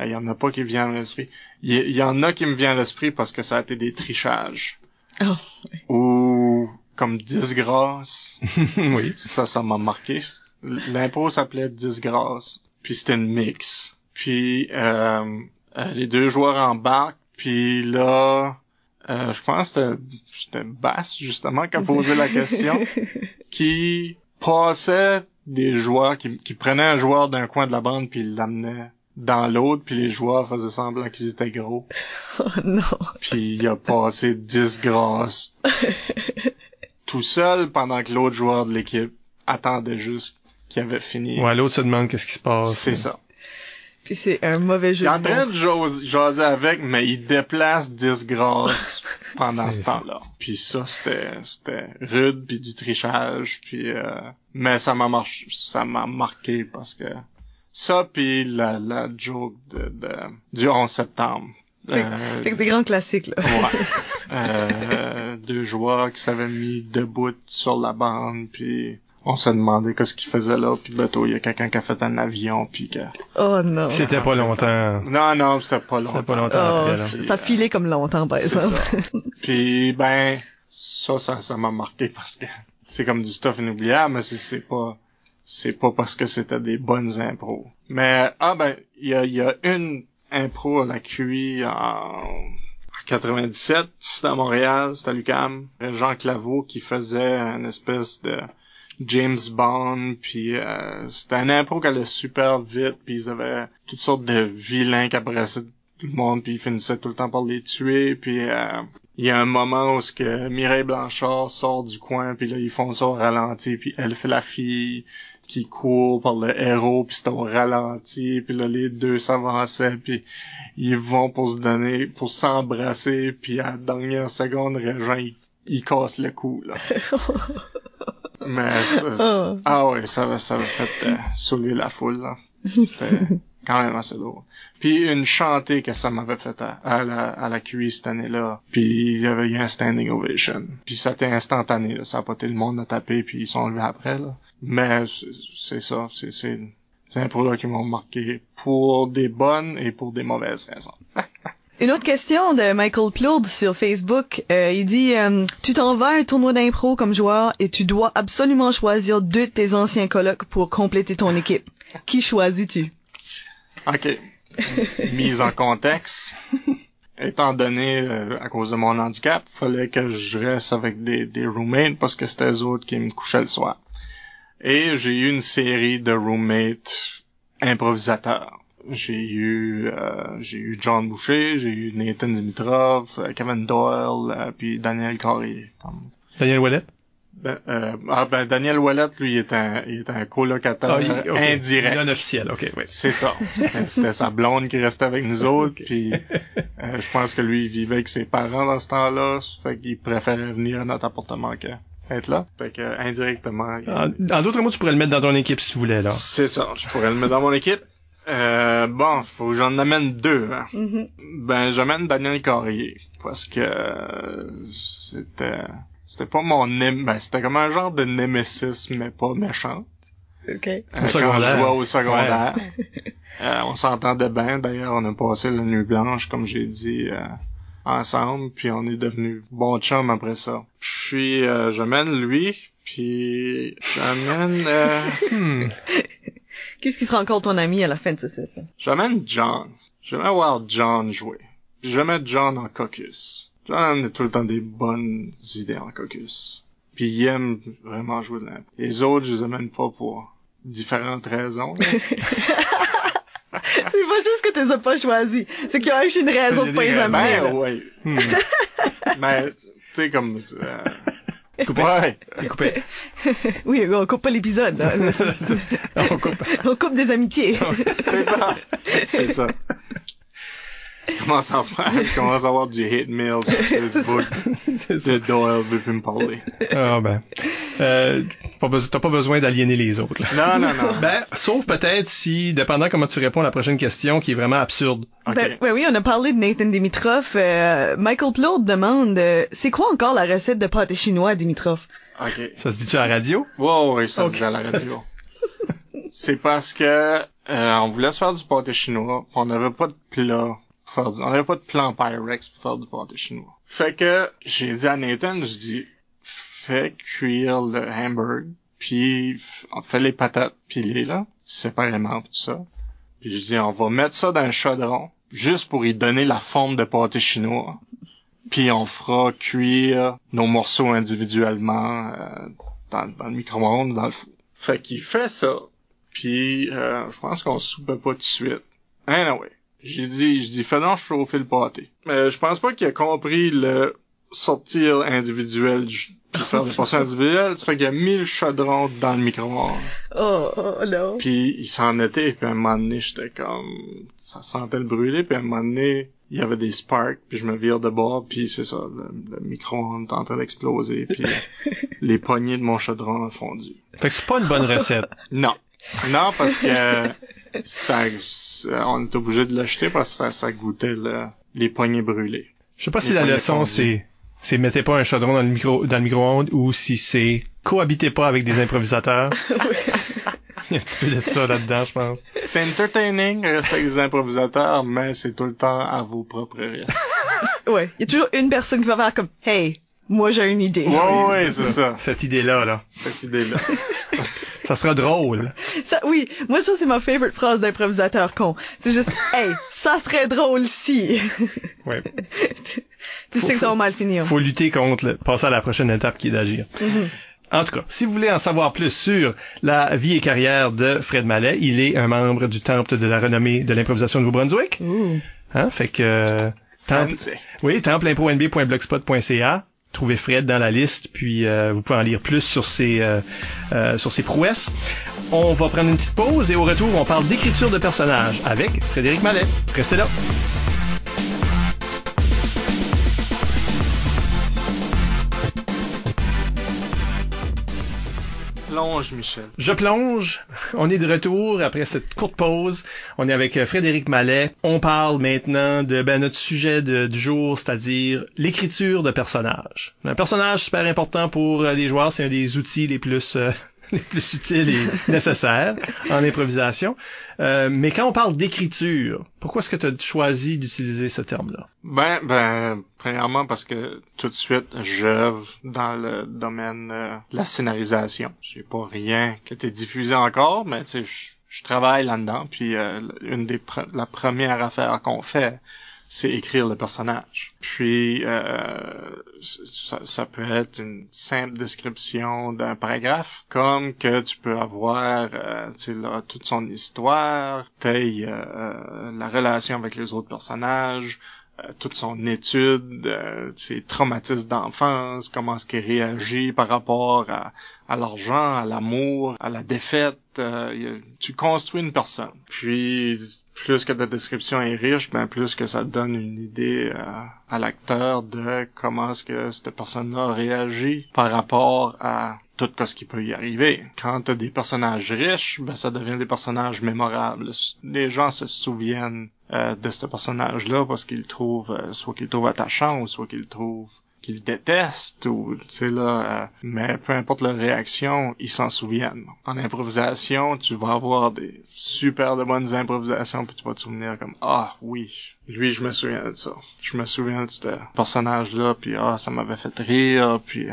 il y en a pas qui me vient à l'esprit. Il y, il y en a qui me vient à l'esprit parce que ça a été des trichages. Oh. Ou comme disgrâce. oui. Ça, ça m'a marqué. L'impro s'appelait disgrâce. Puis c'était une mix. Puis euh, euh, les deux joueurs embarquent. Puis là, euh, je pense que c'était- Bass, justement, qui a posé la question. qui passait des joueurs, qui, qui prenait un joueur d'un coin de la bande puis l'amenait dans l'autre, puis les joueurs faisaient semblant qu'ils étaient gros. Oh non. Puis il a passé 10 grosses tout seul pendant que l'autre joueur de l'équipe attendait juste qu'il avait fini. Ouais, l'autre se demande qu'est-ce qui se passe. C'est ça. Puis c'est un mauvais Il jeu est en de train de jase- jaser avec, mais il déplace 10 grosses pendant ce temps-là. Puis ça, c'était, c'était rude, puis du trichage, puis euh, mais ça m'a marché, ça m'a marqué parce que ça, puis la, la joke de, de, du 11 septembre. Euh, Fait que des grands classiques, là. Ouais. Euh, deux joueurs qui s'avaient mis debout sur la bande, puis on se demandait qu'est-ce qu'ils faisaient là, puis bateau, il y a quelqu'un qui a fait un avion, puis que... Oh non. C'était pas longtemps. Non, non, c'était pas longtemps. C'était pas longtemps Oh, après, là. c- ça filait comme longtemps, par exemple. ça. Puis, ben, ça, ça, ça m'a marqué parce que c'est comme du stuff inoubliable, mais c'est, c'est pas... C'est pas parce que c'était des bonnes impros. Mais, ah ben, il y a, y a une impro à la QI en, en 97, c'était à Montréal, c'était à l'UQAM. Jean Claveau qui faisait une espèce de James Bond, puis euh, c'était un impro qui allait super vite, puis ils avaient toutes sortes de vilains qui apparaissaient tout le monde, puis ils finissaient tout le temps par les tuer, puis euh, il y a un moment où ce que Mireille Blanchard sort du coin, puis là ils font ça au ralenti, puis elle fait la fille qui court par le héros, puis c'est au ralenti, puis là les deux s'avançaient, puis ils vont pour se donner, pour s'embrasser, puis à la dernière seconde, Régent, il, il casse le cou, là. Mais ça, Oh. ah ouais, ça va, ça va fait euh, soulever la foule, là. C'était quand même assez lourd. Puis une chantée que ça m'avait fait à, la, à la QI cette année-là. Puis il y avait eu un standing ovation. Puis ça a été instantané, là. Ça a pas été le monde à taper, puis ils sont levés après, là. Mais c'est- c'est ça, c'est, c'est, c'est un produit qui m'ont marqué pour des bonnes et pour des mauvaises raisons. Une autre question de Michael Plourde sur Facebook. Euh, il dit euh, Tu t'en vas à un tournoi d'impro comme joueur et tu dois absolument choisir deux de tes anciens colocs pour compléter ton équipe. Qui choisis-tu OK. Mise en contexte. Étant donné, euh, à cause de mon handicap, fallait que je reste avec des, des roommates parce que c'était eux autres qui me couchaient le soir. Et j'ai eu une série de roommates improvisateurs. J'ai eu euh, j'ai eu John Boucher, j'ai eu Nathan Dimitrov, euh, Kevin Doyle, euh, puis Daniel Carrier. Daniel Wallet? Ben, euh, ah ben Daniel Wallet, lui, il est un, il est un colocataire Ah, il- ok. indirect. Non officiel, ok, oui. C'est ça. C'était sa blonde qui restait avec nous autres. Puis euh, je pense que lui, il vivait avec ses parents dans ce temps-là. Fait qu'il préférait venir à notre appartement que être là. Fait que euh, indirectement. il- En, en d'autres mots, tu pourrais le mettre dans ton équipe si tu voulais, là. C'est ça. Je pourrais le mettre dans mon équipe. Euh, bon, faut que j'en amène deux. Hein. Mhm. Ben, j'amène Daniel Carrier parce que euh, c'était c'était pas mon ném ben c'était comme un genre de némésis mais pas méchant. OK. Euh, Au quand secondaire. je jouais au secondaire. Euh, on s'entendait bien. D'ailleurs, on a passé la nuit blanche, comme j'ai dit, euh, ensemble. Puis on est devenus bons chums après ça. Puis euh, j'amène lui. Puis j'amène... euh, Hmm. Qu'est-ce qui sera encore ton ami à la fin de ce set? J'amène John. J'aimerais voir John jouer. Puis je mets John en caucus. John a tout le temps des bonnes idées en caucus. Puis il aime vraiment jouer de l'impro. Les autres, je les amène pas pour différentes raisons. là. C'est pas juste que tu les as pas choisis. C'est qu'il y a une raison de pas les amener. ben ouais. Hmm. Mais tu sais comme euh, Coupé. ouais. Coupé. Oui, on coupe pas l'épisode. là. On coupe. on coupe des amitiés. C'est ça. C'est ça. Je commence à faire, je commence à avoir du hate mail sur Facebook C'est ça. de Doyle veut plus me parler. Ah ben. Euh, pas besoin- T'as pas besoin d'aliéner les autres. là. Non, non, non. Ben, sauf peut-être si, dépendant comment tu réponds à la prochaine question, qui est vraiment absurde. Ben, ben oui, on a parlé de Nathan Dimitrov. Euh, Michael Plot demande, euh, c'est quoi encore la recette de pâté chinois à Dimitrov? Ok. Ça se dit-tu à la radio? Wow, oui, ça se dit à la radio. C'est parce que euh, on voulait se faire du pâté chinois, pis on n'avait pas de plat On n'avait pas de plan Pyrex pour faire du pâté chinois. Fait que j'ai dit à Nathan, je dis fais cuire le hamburg, puis on fait les patates pilées là, séparément tout ça. Puis je dis on va mettre ça dans un chaudron, juste pour y donner la forme de pâté chinois. Puis on fera cuire nos morceaux individuellement euh, dans, dans le micro-ondes, dans le four. Fait qu'il fait ça. Puis euh, je pense qu'on soupait pas tout de suite. Anyway, j'ai dit, je dis fais donc chauffer le pâté. Mais je pense pas qu'il a compris le sortir individuel du- puis faire des portions individuelles. Ça fait qu'il a mis le chaudron dans le micro-ondes. Oh, oh non. Puis il s'en était, puis à un moment donné, j'étais comme... Ça sentait le brûler, puis à un moment donné, il y avait des sparks, puis je me vire de bord, puis c'est ça, le, le micro-ondes est en train d'exploser, puis les poignées de mon chaudron ont fondu. Fait que c'est pas une bonne recette. Non. Non, parce que ça, ça- on est obligé de l'acheter parce que ça, ça goûtait le- les poignées brûlées. Je sais pas si la leçon c'est c'est mettez pas un chaudron dans le micro dans le micro-ondes ou si c'est cohabitez pas avec des improvisateurs. Il y a un petit peu de ça là-dedans, je pense. C'est entertaining, rester avec des improvisateurs, mais c'est tout le temps à vos propres risques. Ouais, il y a toujours une personne qui va faire comme, hey, moi j'ai une idée. Ouais, ouais, c'est ça. Cette idée-là, là. Cette idée-là. Ça sera drôle. Ça, oui, moi ça c'est ma favorite phrase d'improvisateur con. C'est juste, hey, ça serait drôle si. Ouais. tu sais que ça va mal finir. Faut lutter contre le, passer à la prochaine étape qui est d'agir. Mhm. En tout cas, si vous voulez en savoir plus sur la vie et carrière de Fred Mallet, il est un membre du Temple de la renommée de l'improvisation de Nouveau-Brunswick. Ouh. Hein? Fait que euh, temple, oui, templeimponb.blogspot.ca. Trouvez Fred dans la liste, puis euh, vous pouvez en lire plus sur ses euh, euh, sur ses prouesses. On va prendre une petite pause et au retour, on parle d'écriture de personnages avec Frédéric Mallet. Restez là. Plonge, Michel. Je plonge. On est de retour après cette courte pause. On est avec euh, Frédéric Mallet. On parle maintenant de ben, notre sujet de- du jour, c'est-à-dire l'écriture de personnages. Un personnage super important pour euh, les joueurs, c'est un des outils les plus euh, les plus utiles et nécessaires en improvisation. Euh, mais quand on parle d'écriture, pourquoi est-ce que tu as choisi d'utiliser ce terme-là? Ben, ben, premièrement parce que tout de suite, j'œuvre dans le domaine euh, de la scénarisation. J'ai pas rien qui a été diffusé encore, mais je- travaille là-dedans. Puis euh, une des la première affaire qu'on fait, c'est écrire le personnage. Puis euh, ça, ça peut être une simple description d'un paragraphe, comme que tu peux avoir euh, là, toute son histoire, taille, euh, la relation avec les autres personnages, euh, toute son étude, euh, ses traumatismes d'enfance, comment est-ce qu'il réagit par rapport à, à l'argent, à l'amour, à la défaite. euh, tu construis une personne. Puis plus que ta description est riche, ben plus que ça donne une idée euh, à l'acteur de comment est-ce que cette personne-là réagit par rapport à tout ce qui peut y arriver. Quand t'as des personnages riches, ben ça devient des personnages mémorables. Les gens se souviennent euh, de ce personnage-là parce qu'ils le trouvent, euh, soit qu'ils trouvent attachant ou soit qu'ils trouvent qu'ils détestent ou tu sais là euh, mais peu importe leur réaction ils s'en souviennent en improvisation tu vas avoir des super de bonnes improvisations puis tu vas te souvenir comme ah oui lui je me souviens de ça je me souviens de ce personnage là puis ah ça m'avait fait rire puis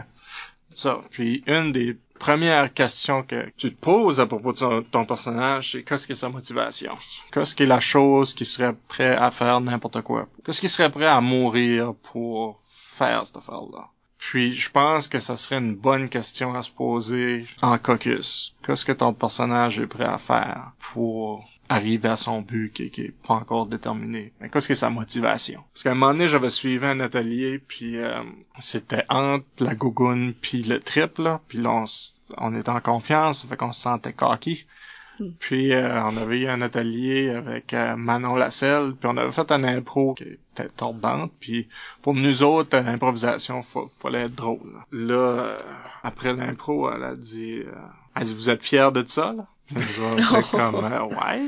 ça puis une des première question que tu te poses à propos de ton, ton personnage, c'est qu'est-ce que sa motivation? Qu'est-ce qui est la chose qui serait prêt à faire n'importe quoi? Qu'est-ce qui serait prêt à mourir pour faire cette affaire-là? Puis je pense que ça serait une bonne question à se poser en caucus. Qu'est-ce que ton personnage est prêt à faire pour arriver à son but qui, qui est pas encore déterminé? Mais qu'est-ce que sa motivation? Parce qu'à un moment donné, j'avais suivi un atelier, puis euh, c'était entre la gougoune puis le trip, là. Puis là, on, on était en confiance, fait qu'on se sentait cocky. Puis euh, on avait eu un atelier avec euh, Manon Lasselle, puis on avait fait un impro qui était tordante, puis pour nous autres, l'improvisation, fa- fallait être drôle. Là, euh, après l'impro, elle a dit, euh, elle dit, vous êtes fiers de ça, là? Nous autres, on était comme, euh, ouais.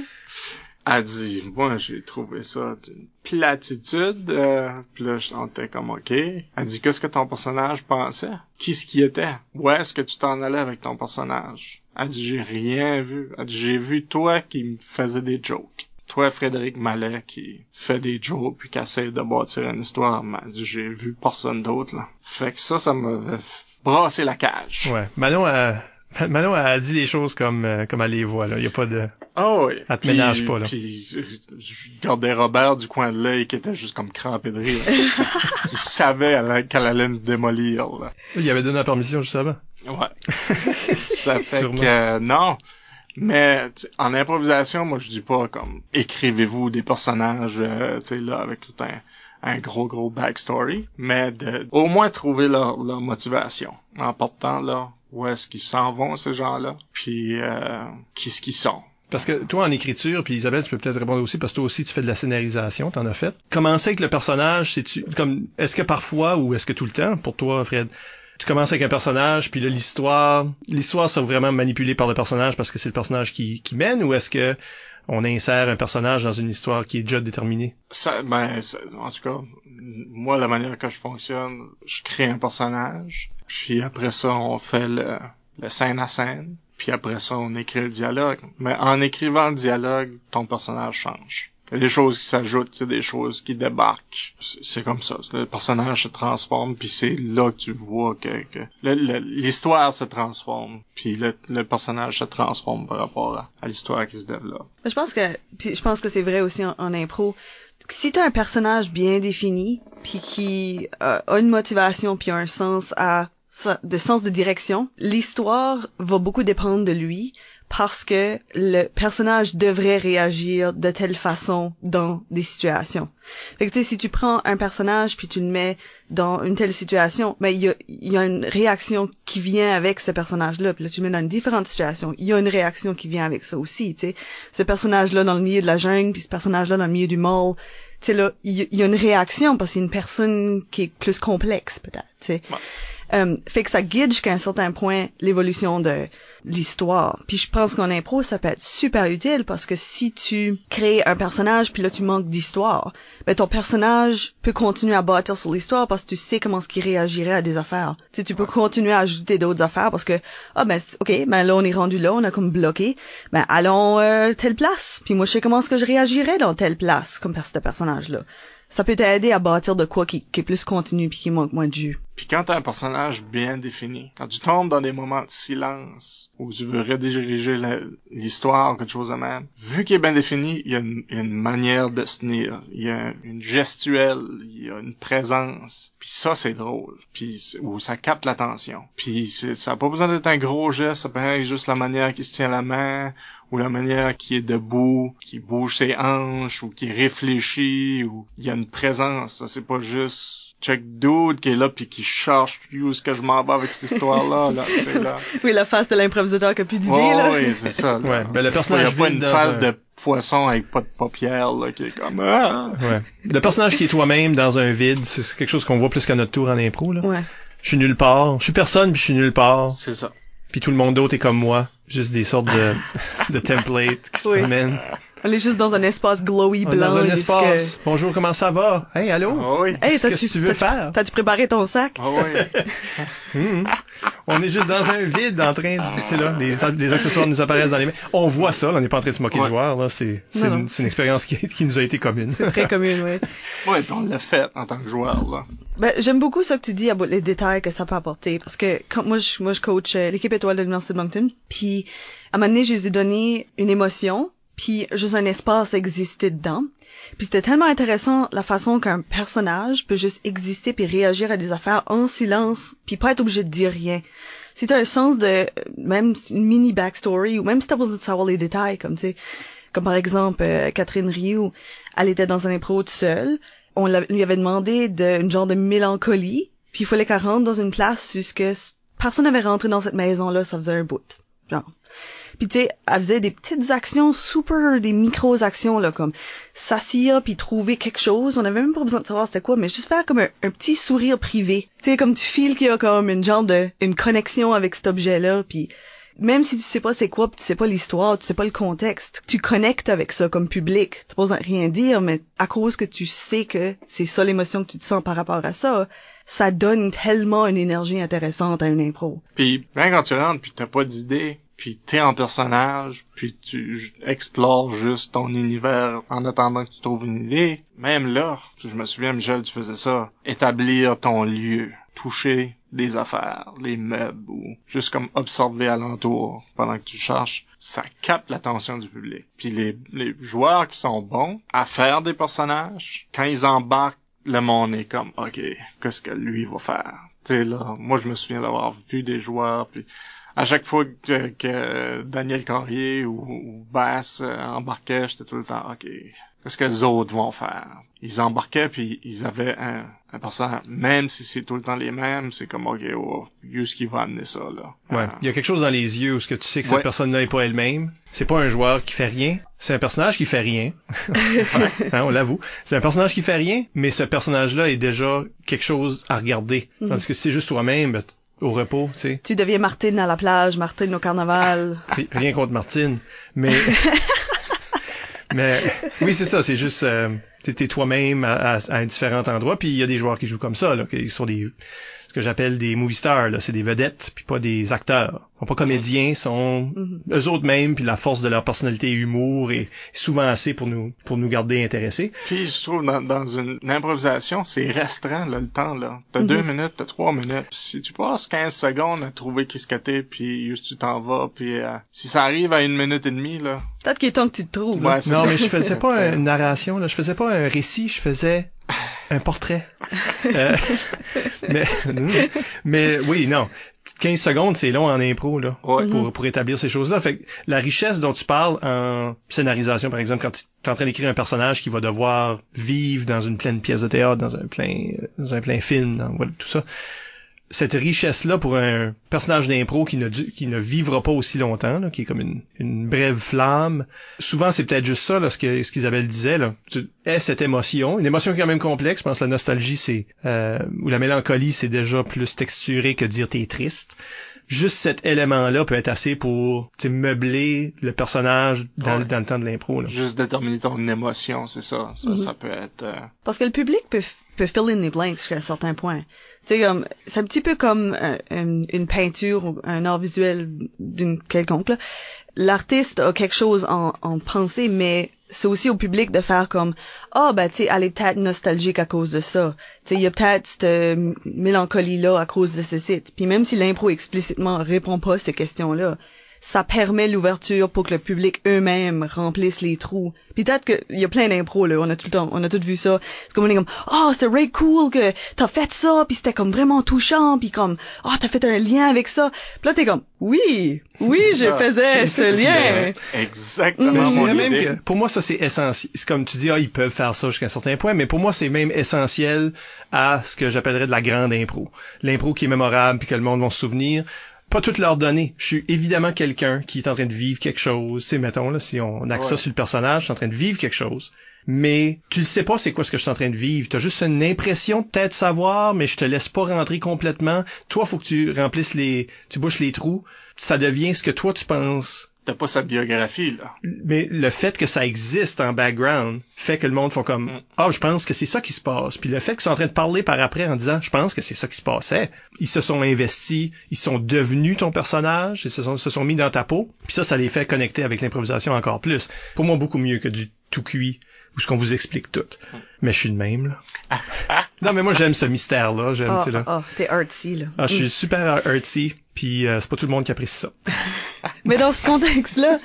Elle dit, moi, j'ai trouvé ça d'une platitude. Euh, puis là, je sentais comme, OK. Elle dit, qu'est-ce que ton personnage pensait? Qui ce qui était? Où est-ce que tu t'en allais avec ton personnage? Elle dit, j'ai rien vu. Elle dit, j'ai vu toi qui me faisais des jokes. Toi, Frédéric Mallet, qui fait des jokes puis qui essaie de bâtir une histoire. Mais elle dit, j'ai vu personne d'autre, là. Fait que ça, ça m'avait brassé la cage. Ouais. Manon a, Manon a dit les choses comme, euh, comme elle les voit, là. Y a pas de... Ah oui. Elle te Puis- ménage pas, là. Puis je, regardais Robert du coin de l'œil qui était juste comme crampé de rire. Il savait elle qu'elle allait me démolir. Là. Il avait donné la permission juste avant. Ouais. Ça fait Sûrement. que non. Mais tu en improvisation, moi je dis pas comme écrivez-vous des personnages, euh, tu sais là avec tout un un gros gros backstory, mais de au moins trouver leur, leur motivation en partant là où est-ce qu'ils s'en vont ces gens-là, puis euh, qui ce qu'ils sont. Parce que toi, en écriture, puis Isabelle, tu peux peut-être répondre aussi, parce que toi aussi, tu fais de la scénarisation, t'en as fait. Commencer avec le personnage, c'est-tu, comme, est-ce que parfois, ou est-ce que tout le temps, pour toi, Fred, tu commences avec un personnage, puis là, l'histoire, l'histoire sera vraiment manipulée par le personnage parce que c'est le personnage qui, mène, ou est-ce que on insère un personnage dans une histoire qui est déjà déterminée? Ça, ben, en tout cas, moi, la manière que je fonctionne, je crée un personnage, puis après ça, on fait le, le scène à scène, puis après ça, on écrit le dialogue. Mais en écrivant le dialogue, ton personnage change. Il y a des choses qui s'ajoutent, il y a des choses qui débarquent. C'est comme ça. Le personnage se transforme, puis c'est là que tu vois que, que l'histoire se transforme, puis le, personnage se transforme par rapport à, l'histoire qui se développe. Je pense que je pense que c'est vrai aussi en, en impro. Si t'as un personnage bien défini, puis qui euh, a une motivation, puis un sens à de sens de direction, l'histoire va beaucoup dépendre de lui parce que le personnage devrait réagir de telle façon dans des situations. Fait que tu sais, si tu prends un personnage puis tu le mets dans une telle situation, mais il y a, y a une réaction qui vient avec ce personnage-là. Puis là, tu le mets dans une différente situation. Il y a une réaction qui vient avec ça aussi, tu sais. Ce personnage-là dans le milieu de la jungle, puis ce personnage-là dans le milieu du mall, tu sais, là, il y, il y a une réaction parce que c'est une personne qui est plus complexe, peut-être, tu sais. Ouais. Euh, fait que ça guide jusqu'à un certain point l'évolution de l'histoire. Puis je pense qu'en impro, ça peut être super utile parce que si tu crées un personnage puis là tu manques d'histoire, ben ton personnage peut continuer à bâtir sur l'histoire parce que tu sais comment ce qu'il réagirait à des affaires. Tu sais, tu peux continuer à ajouter d'autres affaires parce que ah ben ok, ben là on est rendu là, on a comme bloqué, ben allons euh, telle place. Puis moi je sais comment est-ce que je réagirais dans telle place comme ce personnage là. Ça peut t'aider à bâtir de quoi qui, qui est plus continu puis qui manque moins de jus. Puis quand t'as un personnage bien défini, quand tu tombes dans des moments de silence où tu veux rediriger l'histoire ou quelque chose de même, vu qu'il est bien défini, il y a une, manière de se tenir, il y a une gestuelle, il y a une présence. Puis ça, c'est drôle. Puis où ça capte l'attention. Puis ça a pas besoin d'être un gros geste, ça peut être juste la manière qu'il se tient la main ou la manière qui est debout, qui bouge ses hanches, ou qui réfléchit, ou il y a une présence. Ça, c'est pas juste check dude qui est là puis qui cherche où est-ce que je m'en vais avec cette histoire-là, là, là. Oui, la face de l'improvisateur qui a plus d'idées Ouais, là. ouais, c'est ça, là. Ouais, ben, le personnage Il y a pas une face un- de poisson avec pas de paupières, là, qui est comme, ah! Ouais. Le personnage qui est toi-même dans un vide, c'est c'est quelque chose qu'on voit plus qu'à notre tour en impro, là. Ouais. Je suis nulle part. Je suis personne, puis je suis nulle part. C'est ça. Puis tout le monde d'autre est comme moi. Juste des sortes de, de templates qui se Oui. promènent. On est juste dans un espace glowy On est blanc. dans un espace. Bonjour, comment ça va? Hey, allô? Ah oui. Hey, Qu'est-ce que tu veux faire? T'as-tu préparé ton sac? Ah oui. Hum. On est juste dans un vide en train de, tu sais là, les, les accessoires nous apparaissent dans les mains. On voit ça, là, on n'est pas en train de se moquer Ouais. du joueur, là, c'est, c'est, Non, une, non. c'est une expérience qui, qui nous a été commune. Très commune, oui. Ouais, puis on l'a fait en tant que joueur, là. Ben, j'aime beaucoup ça que tu dis à les détails que ça peut apporter parce que quand moi je moi je coach euh, l'équipe étoile de l'université de Moncton puis à un moment donné je lui ai donné une émotion puis juste un espace existait dedans. Puis c'était tellement intéressant la façon qu'un personnage peut juste exister puis réagir à des affaires en silence puis pas être obligé de dire rien. T'as un sens de même une mini backstory ou même si t'as besoin de savoir les détails comme tu sais comme par exemple euh, Catherine Rioux elle était dans un impro toute seule. On lui avait demandé de, une genre de mélancolie, puis il fallait qu'elle rentre dans une place puisque personne n'avait rentré dans cette maison-là, ça faisait un bout. Genre. Puis tu sais, elle faisait des petites actions super, des micro-actions, là, comme s'asseoir puis trouver quelque chose. On avait même pas besoin de savoir c'était quoi, mais juste faire comme un, petit sourire privé. Tu sais, comme tu files qu'il y a comme une genre de, une connexion avec cet objet-là, puis même si tu sais pas c'est quoi, pis tu sais pas l'histoire, tu sais pas le contexte, tu connectes avec ça comme public. T'as pas besoin de rien dire, mais à cause que tu sais que c'est ça l'émotion que tu te sens par rapport à ça, ça donne tellement une énergie intéressante à une impro. Puis même quand tu rentres, puis t'as pas d'idée, puis t'es en personnage, puis tu explores juste ton univers en attendant que tu trouves une idée. Même là, je me souviens, Michel, tu faisais ça. Établir ton lieu, toucher des affaires, les meubles, ou juste comme observer alentour pendant que tu cherches, ça capte l'attention du public. Puis les, les joueurs qui sont bons à faire des personnages, quand ils embarquent, le monde est comme, ok, qu'est-ce que lui va faire? Tu sais, là, moi, je me souviens d'avoir vu des joueurs, puis à chaque fois que, Daniel Carrier ou, Bass euh, embarquait, j'étais tout le temps, OK, qu'est-ce que les autres vont faire? Ils embarquaient, puis ils avaient un, un personnage, même si c'est tout le temps les mêmes, c'est comme, OK, oh, ce qui va amener ça, là. Ouais. Euh, Il y a quelque chose dans les yeux où ce que tu sais que Ouais. cette personne-là est pas elle-même. C'est pas un joueur qui fait rien. C'est un personnage qui fait rien. Hein, on l'avoue. C'est un personnage qui fait rien, mais ce personnage-là est déjà quelque chose à regarder. Tandis que si c'est juste toi-même, ben, au repos, tu sais. Tu deviens Martine à la plage, Martine au carnaval. Ri- Rien contre Martine, mais mais oui c'est ça, c'est juste euh, t'es toi-même à, à, à un différent endroit, puis il y a des joueurs qui jouent comme ça, là, qui sont des que j'appelle des movie stars, là, c'est des vedettes, puis pas des acteurs. Ils sont pas comédiens, sont Mhm. eux autres mêmes, puis la force de leur personnalité et humour est souvent assez pour nous pour nous garder intéressés. Puis je trouve dans, dans une, une improvisation, c'est restreint là, le temps là. T'as Mhm. deux minutes, t'as trois minutes. Si tu passes 15 secondes à trouver qui ce que t'es, puis juste tu t'en vas, puis euh, si ça arrive à une minute et demie là, Peut-être qu'il est temps que tu te trouves. ouais, c'est Non, ça. mais je faisais pas une narration, là, je faisais pas un récit, je faisais un portrait. Euh, mais, mais oui, non. 15 secondes, c'est long en impro, là. Ouais. Pour, pour établir ces choses-là. Fait que la richesse dont tu parles en scénarisation, par exemple, quand tu es en train d'écrire un personnage qui va devoir vivre dans une pleine pièce de théâtre, dans un plein, dans un plein film, dans, voilà, tout ça. Cette richesse-là pour un personnage d'impro qui ne, qui ne vivra pas aussi longtemps, là, qui est comme une, une brève flamme. Souvent, c'est peut-être juste ça, là, ce que ce qu'Isabelle disait, là. Tu es cette émotion, une émotion qui est quand même complexe. Je pense que la nostalgie, c'est euh, ou la mélancolie, c'est déjà plus texturé que dire t'es triste. Juste cet élément-là peut être assez pour tu sais, meubler le personnage dans, Ouais. dans le temps de l'impro. là. Juste déterminer ton émotion, c'est ça. Ça, Mhm. ça peut être. euh, Parce que le public peut, peut fill in les blanks jusqu'à un certain point. Sais, comme, c'est un petit peu comme euh, une, peinture ou un art visuel d'une quelconque, là. L'artiste a quelque chose en, en pensée, mais c'est aussi au public de faire comme, ah, ben, tu sais, elle est peut-être nostalgique à cause de ça. Tu sais, il y a peut-être cette euh, mélancolie-là à cause de ce site. Puis même si l'impro explicitement répond pas à ces questions-là, ça permet l'ouverture pour que le public eux-mêmes remplisse les trous. Puis peut-être qu'il y a plein d'impros, là, on a tout le temps, on a tout vu ça. C'est comme on est comme, oh, c'était really cool que t'as fait ça, puis c'était comme vraiment touchant, puis comme, oh, t'as fait un lien avec ça. Puis là, t'es comme, oui, oui, je Ah, faisais ce lien. Exactement mon même idée. que pour moi ça c'est essentiel. C'est comme tu dis ah ils peuvent faire ça jusqu'à un certain point, mais pour moi c'est même essentiel à ce que j'appellerais de la grande impro. L'impro qui est mémorable puis que le monde va se souvenir. Pas toutes leur donner. Je suis évidemment quelqu'un qui est en train de vivre quelque chose. C'est mettons là, si on axe ça sur le personnage, je suis en train de vivre quelque chose. Mais tu le sais pas c'est quoi ce que je suis en train de vivre. T'as juste une impression de peut-être savoir, mais je te laisse pas rentrer complètement. Toi, faut que tu remplisses les, tu bouches les trous. Ça devient ce que toi tu penses. T'as pas sa biographie, là. Mais le fait que ça existe en background fait que le monde font comme Mm. ah je pense que c'est ça qui se passe. Puis le fait qu'ils sont en train de parler par après en disant je pense que c'est ça qui se passait. Ils se sont investis, ils sont devenus ton personnage, ils se sont, se sont mis dans ta peau. Puis ça, ça les fait connecter avec l'improvisation encore plus. Pour moi, beaucoup mieux que du tout cuit où ce qu'on vous explique tout. Mais je suis de même là. non mais moi j'aime ce mystère là. J'aime Ah, tu sais là. ah, t'es artsy, là. Ah, je suis super artsy, puis euh, c'est pas tout le monde qui apprécie ça. Mais dans ce contexte-là,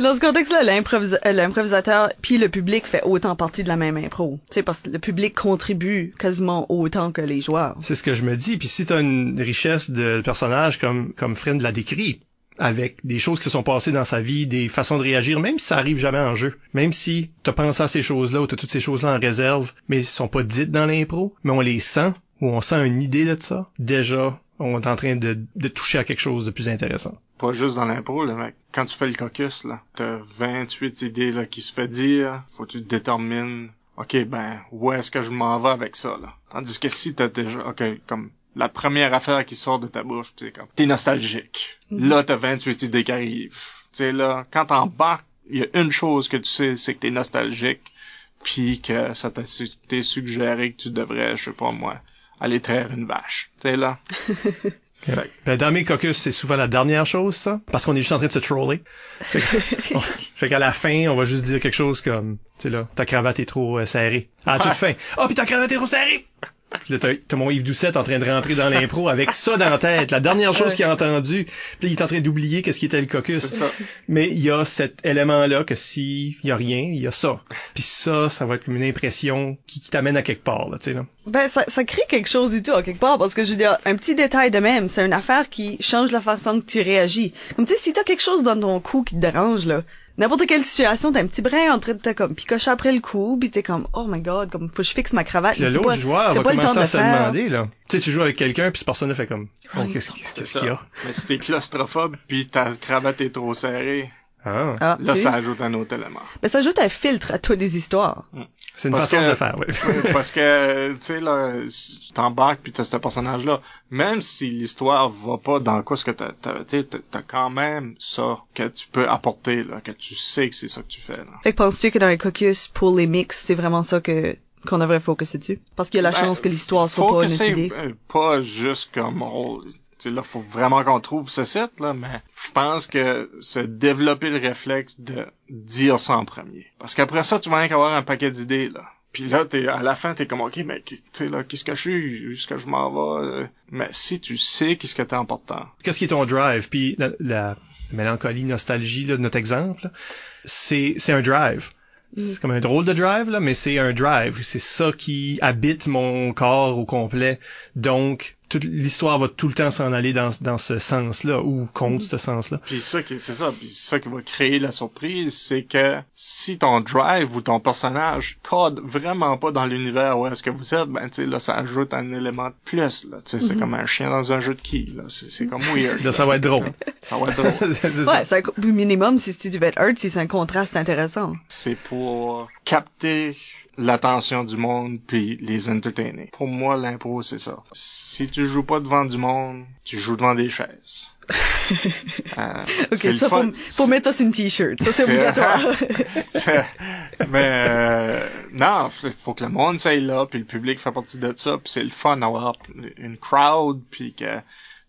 dans ce contexte-là, euh, l'improvisateur puis le public fait autant partie de la même impro. Tu sais, parce que le public contribue quasiment autant que les joueurs. C'est ce que je me dis. Puis si t'as une richesse de personnages comme comme Friend l'a décrit, avec des choses qui se sont passées dans sa vie, des façons de réagir, même si ça arrive jamais en jeu, même si t'as pensé à ces choses-là ou t'as toutes ces choses-là en réserve, mais elles sont pas dites dans l'impro, mais on les sent ou on sent une idée de ça, déjà on est en train de, de toucher à quelque chose de plus intéressant. Pas juste dans l'impro, là, mec. Quand tu fais le caucus, là, t'as 28 idées, là, qui se fait dire. Faut que tu détermines, OK, ben, où est-ce que je m'en vais avec ça, là? Tandis que si t'as déjà, OK, comme, la première affaire qui sort de ta bouche, tu sais, comme, t'es nostalgique. Là, t'as 28 idées qui arrivent. Tu sais, là, quand t'embarques, il y a une chose que tu sais, c'est que t'es nostalgique, puis que ça t'a su- suggéré que tu devrais, je sais pas moi, aller traire une vache. Tu sais, là. Ben, dans mes caucus, c'est souvent la dernière chose, ça, parce qu'on est juste en train de se troller. Fait, que- on- fait qu'à la fin, on va juste dire quelque chose comme, tu sais là, ta cravate est trop euh, serrée. À la toute fin, oh puis ta cravate est trop serrée. Puis là, t'as, t'as mon Yves Doucette en train de rentrer dans l'impro avec ça dans la tête, la dernière chose qu'il a entendu. Puis là, il est en train d'oublier qu'est-ce qui était le caucus. C'est ça. Mais il y a cet élément-là que si il y a rien, il y a ça. Puis ça, ça va être comme une impression qui, qui t'amène à quelque part, là, tu sais là. Ben, ça, ça crée quelque chose et tout, à quelque part, parce que je veux dire, un petit détail de même, c'est une affaire qui change la façon que tu réagis. Comme tu sais, si t'as quelque chose dans ton cou qui te dérange, là, n'importe quelle situation, t'as un petit brin en train de te comme picocher après le cou, pis t'es comme, oh my god, comme, faut que je fixe ma cravate. Puis l'autre pas- joueur c'est va pas le temps commencer de à se le faire. demander, là. Tu sais, tu joues avec quelqu'un, puis personne fait comme, oh, qu'est-ce qu'il y a? Mais si t'es claustrophobe pis ta cravate est trop serrée, Ah, Ah, là, ça ajoute un autre élément. Ben, ça ajoute un filtre à toutes les histoires. c'est une Parce façon que- de le faire, oui. Oui, Parce que, tu sais, là, si tu t'embarques pis t'as ce personnage-là, même si l'histoire va pas dans quoi ce que t'as, t'as, quand même ça que tu peux apporter, là, que tu sais que c'est ça que tu fais, là. Fait que penses-tu que dans un caucus, pour les mix, c'est vraiment ça que, qu'on devrait focuser dessus? Parce qu'il y a la Ben, chance que l'histoire soit pas une idée. euh, pas juste comme rôle. Tu sais, là, faut vraiment qu'on trouve ce site, là, mais je pense que se développer le réflexe de dire ça en premier. Parce qu'après ça, tu vas rien qu'avoir un paquet d'idées, là. Puis là, t'es, à la fin, t'es comme, OK, mais, tu sais, là, qu'est-ce que je suis? Où est-ce que je m'en vais? Euh, Mais si tu sais qu'est-ce que t'es important. Qu'est-ce qui est ton drive? Puis la, la mélancolie, nostalgie là, de notre exemple, c'est c'est un drive. C'est comme un drôle de drive, là, mais c'est un drive. C'est ça qui habite mon corps au complet. Donc, toute l'histoire va tout le temps s'en aller dans, dans ce sens-là, ou contre ce sens-là. Puis ça qui, c'est ça, puis ça qui va créer la surprise, c'est que si ton drive ou ton personnage code vraiment pas dans l'univers où est-ce que vous êtes, ben tu sais là ça ajoute un élément de plus là, tu sais c'est comme un chien dans un jeu de qui là, c'est c'est comme weird. Là, ça va être drôle. Ça va être drôle. c'est ça. Ouais, c'est un minimum, si tu veux être hurt, si c'est un contraste intéressant. C'est pour capter l'attention du monde puis les entertainer. Pour moi, l'impro, c'est ça. Si tu joues pas devant du monde, tu joues devant des chaises. Euh, Ok, ça, faut, faut mettre ça sur une t-shirt. Ça, c'est obligatoire. Mais euh, non, faut que le monde soit là, puis le public fait partie de ça, puis c'est le fun d'avoir une crowd, puis que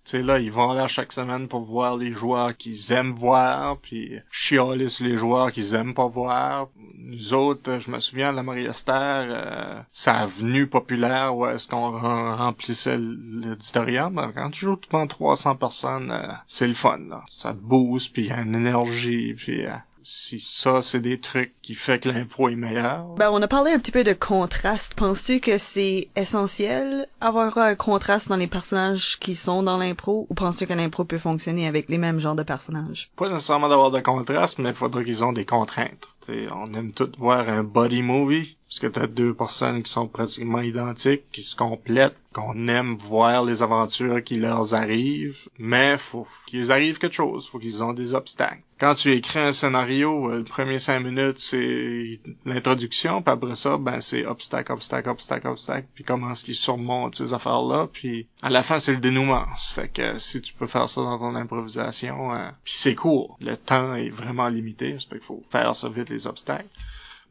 tu sais là, ils vont là chaque semaine pour voir les joueurs qu'ils aiment voir, puis chialer sur les joueurs qu'ils aiment pas voir. Nous autres, je me souviens la Marie Esther, euh, sa avenue populaire où est-ce qu'on rem- remplissait l'auditorium. Quand tu joues devant 300 personnes, euh, c'est le fun, là. Ça te booste, puis il y a une énergie, puis euh, si ça, c'est des trucs qui fait que l'impro est meilleur. Ben, on a parlé un petit peu de contraste. Penses-tu que c'est essentiel avoir un contraste dans les personnages qui sont dans l'impro ou penses-tu que l'impro peut fonctionner avec les mêmes genres de personnages? Pas nécessairement d'avoir de contraste, mais il faudrait qu'ils ont des contraintes. T'sais, on aime tous voir un body movie. parce que t'as deux personnes qui sont pratiquement identiques, qui se complètent, qu'on aime voir les aventures qui leur arrivent, mais faut qu'ils arrivent quelque chose, faut qu'ils ont des obstacles. Quand tu écris un scénario, euh, le premier cinq minutes, c'est l'introduction, puis après ça, ben c'est obstacle, obstacle, obstacle, obstacle, puis comment est-ce qu'ils surmontent ces affaires-là, puis à la fin, c'est le dénouement. Fait que si tu peux faire ça dans ton improvisation, euh, puis c'est court, le temps est vraiment limité, ça fait qu'il faut faire ça vite les obstacles.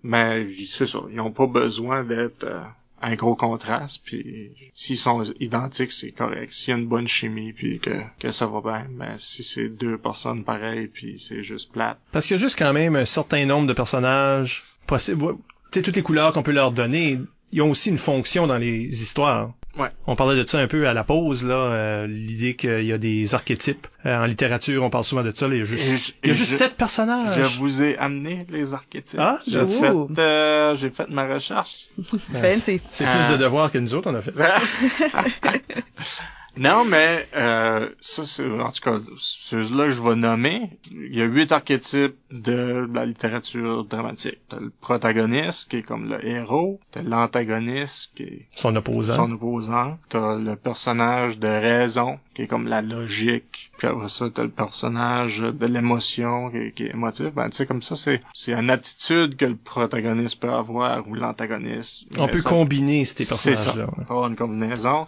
Mais c'est ça, ils n'ont pas besoin d'être euh, un gros contraste, puis s'ils sont identiques, c'est correct. S'il y a une bonne chimie, puis que, que ça va bien, mais si c'est deux personnes pareilles, puis c'est juste plate. Parce qu'il y a juste quand même un certain nombre de personnages possibles. Tu toutes les couleurs qu'on peut leur donner, ils ont aussi une fonction dans les histoires. Ouais. On parlait de ça un peu à la pause, là, euh, l'idée qu'il y a des archétypes. Euh, en littérature, on parle souvent de ça. là, Il y a juste, Et je- il y a juste je- sept personnages. Je vous ai amené les archétypes. Ah, j'ai j'avoue. fait, euh, j'ai fait ma recherche. Ben, Fancy. C'est Euh, plus de devoirs que nous autres, on a fait. non, mais euh, ça, c'est en tout cas ceux-là que je vais nommer. Il y a huit archétypes de la littérature dramatique. T'as le protagoniste qui est comme le héros, t'as l'antagoniste qui est Son opposant. son opposant, t'as le personnage de raison qui est comme la logique, puis après ça t'as le personnage de l'émotion qui, est- qui est émotif. Ben tu sais comme ça c'est c'est une attitude que le protagoniste peut avoir ou l'antagoniste. On peut ça- combiner ces c'est ça. personnages-là. ouais. Une combinaison.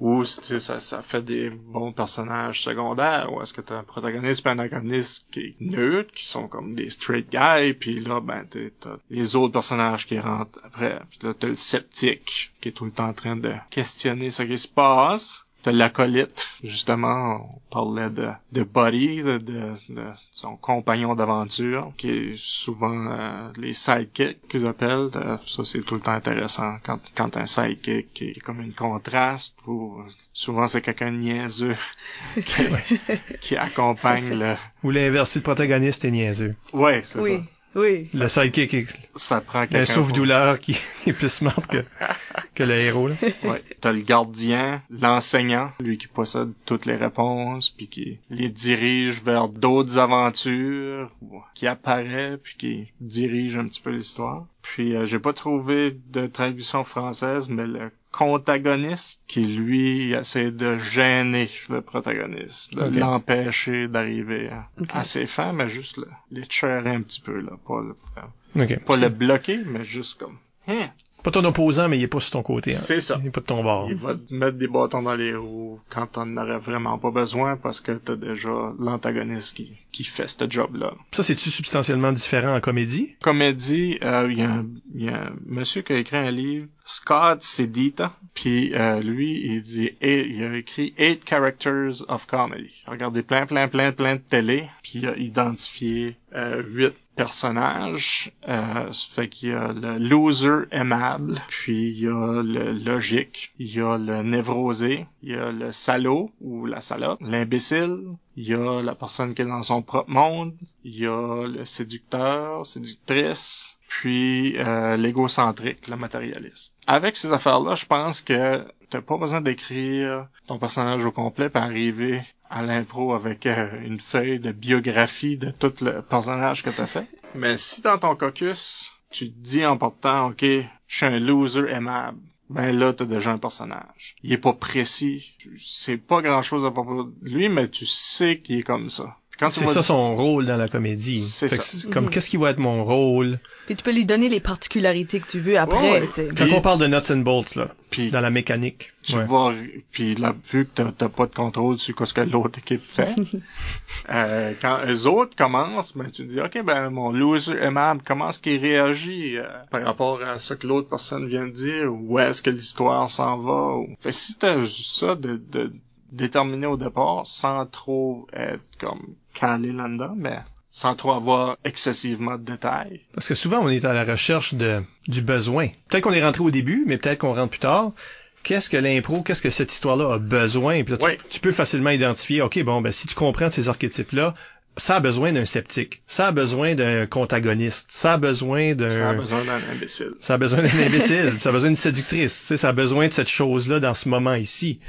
Ou ça, ça fait des bons personnages secondaires. Ou est-ce que t'as un protagoniste et un antagoniste qui est neutre, qui sont comme des straight guys, puis là, ben, t'as les autres personnages qui rentrent après. Puis là, t'as le sceptique, qui est tout le temps en train de questionner ce qui se passe. T'as l'acolyte, justement, on parlait de, de Buddy, de, de, de son compagnon d'aventure, qui est souvent euh, les sidekicks qu'ils appellent. Euh, ça, c'est tout le temps intéressant quand, quand un sidekick qui est comme une contraste, ou souvent c'est quelqu'un de niaiseux qui, qui accompagne le... Ou l'inverse, si le protagoniste est niaiseux. Ouais, c'est Oui, oui. Le sidekick est ça. Prend pour- souffle-douleur qui est plus smart que, que le héros. Là. Ouais. T'as le gardien, l'enseignant, lui qui possède toutes les réponses, puis qui les dirige vers d'autres aventures, ou qui apparaît, puis qui dirige un petit peu l'histoire. Puis euh, j'ai pas trouvé de traduction française, mais le contagoniste qui lui essaie de gêner le protagoniste, de l'empêcher d'arriver à, ses fins, mais juste chairer un petit peu là, pas le, OK. pas le bloquer, mais juste comme hein, Pas ton opposant, mais il est pas sur ton côté. hein. c'est ça. Il est pas de ton bord. Il va te mettre des bâtons dans les roues quand t'en aurais vraiment pas besoin parce que t'as déjà l'antagoniste qui, qui fait ce job-là. Ça, c'est-tu substantiellement différent en comédie? Comédie, euh, il y, a un- il y a un monsieur qui a écrit un livre, Scott Sedita, puis euh, lui, il dit, il a écrit Eight Characters of Comedy. Il a regardé plein, plein, plein, plein de télé, puis il a identifié euh, huit personnages. Euh, ça fait qu'il y a le loser aimable, puis il y a le logique, il y a le névrosé, il y a le salaud ou la salope, l'imbécile, il y a la personne qui est dans son propre monde, il y a le séducteur, séductrice, puis euh, l'égocentrique, le matérialiste. Avec ces affaires-là, je pense que t'as pas besoin d'écrire ton personnage au complet pour arriver à l'impro avec euh, une feuille de biographie de tout le personnage que t'as fait? Mais si dans ton caucus, tu te dis en portant, ok, je suis un loser aimable, ben là, t'as déjà un personnage. Il est pas précis. C'est pas grand chose à propos de lui, mais tu sais qu'il est comme ça. C'est ça son rôle dans la comédie. C'est que Comme qu'est-ce qui va être mon rôle? Puis tu peux lui donner les particularités que tu veux après, Ouais, ouais. tu sais. Quand Puis- on parle de nuts and bolts, là, Puis dans la mécanique. tu Ouais. vas, puis là, vu que t'as- t'as pas de contrôle sur ce que l'autre équipe fait, euh, quand eux autres commencent, ben tu dis, ok, ben mon loser aimable, comment est-ce qu'il réagit euh, par rapport à ce que l'autre personne vient de dire, ou où est-ce que l'histoire s'en va. Ou... Fait que si t'as ça de, de déterminer au départ, sans trop être comme calé là-dedans, mais sans trop avoir excessivement de détails. Parce que souvent, on est à la recherche de, du besoin. Peut-être qu'on est rentré au début, mais peut-être qu'on rentre plus tard. Qu'est-ce que l'impro, qu'est-ce que cette histoire-là a besoin? Puis là, tu, tu peux facilement identifier, OK, bon, ben, si tu comprends ces archétypes-là, ça a besoin d'un sceptique, ça a besoin d'un contagoniste, ça a besoin d'un... Ça a besoin d'un imbécile. Ça a besoin d'un imbécile, ça a besoin d'une séductrice, tu sais, ça a besoin de cette chose-là dans ce moment ici.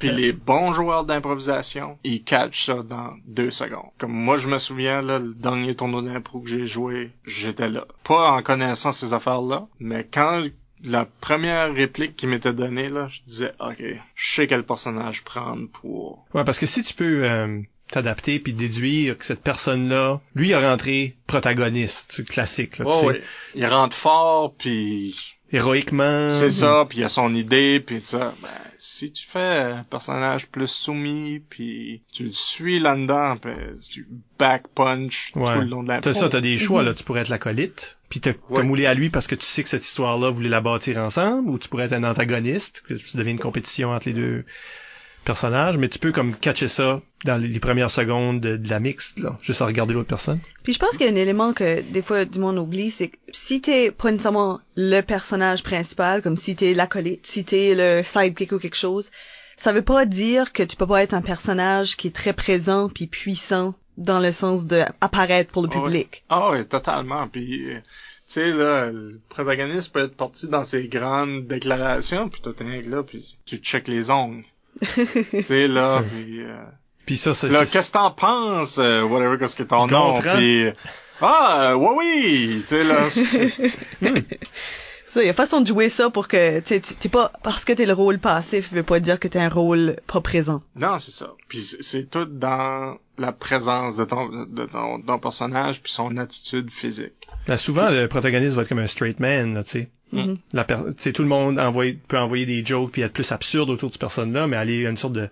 Puis les bons joueurs d'improvisation, ils catchent ça dans deux secondes. Comme moi, je me souviens, là, le dernier tournoi d'impro que j'ai joué, j'étais là. Pas en connaissant ces affaires-là, mais quand la première réplique qui m'était donnée, là, je disais, OK, je sais quel personnage prendre pour... Ouais, parce que si tu peux euh, t'adapter puis déduire que cette personne-là, lui, il a rentré protagoniste, classique, là, tu Ouais, sais. ouais. Il rentre fort, puis héroïquement. c'est ça, puis il a son idée, puis ça. Ben, si tu fais un personnage plus soumis, puis tu le suis là-dedans, puis tu back punch Ouais. tout le long de la T'as ça, t'as des choix, là. Tu pourrais être l'acolyte, puis t'as Ouais. moulé à lui parce que tu sais que cette histoire-là, vous voulez la bâtir ensemble, ou tu pourrais être un antagoniste, que tu deviens une compétition entre les deux personnages, mais tu peux comme catcher ça dans les premières secondes de, de la mixte, là, juste à regarder l'autre personne. Puis je pense qu'il y a un élément que des fois du monde oublie, c'est que si t'es pas nécessairement le personnage principal, comme si t'es l'acolyte, si t'es le sidekick ou quelque chose, ça veut pas dire que tu peux pas être un personnage qui est très présent puis puissant dans le sens de apparaître pour le Ah public. Ah oui, totalement. Puis, euh, tu sais, là, le protagoniste peut être parti dans ses grandes déclarations, puis toi, t'es un là, puis tu checkes les ongles. Tu sais, là, puis... euh, Puis ça, c'est... Là, c'est- qu'est-ce que t'en penses? euh, whatever, qu'est-ce que ton nom? Puis, euh, ah, euh, oui, oui! Tu sais, là, c'est- Ça, il y a façon de jouer ça pour que tu t'es pas parce que t'es le rôle passif, veut pas dire que t'es un rôle pas présent. non, c'est ça. Puis c'est tout dans la présence de ton, de ton, ton personnage, puis son attitude physique. Ben, souvent, le protagoniste va être comme un straight man, là, tu sais. Sais, tout le monde peut envoyer des jokes puis être plus absurde autour de cette personne-là, mais aller à une sorte de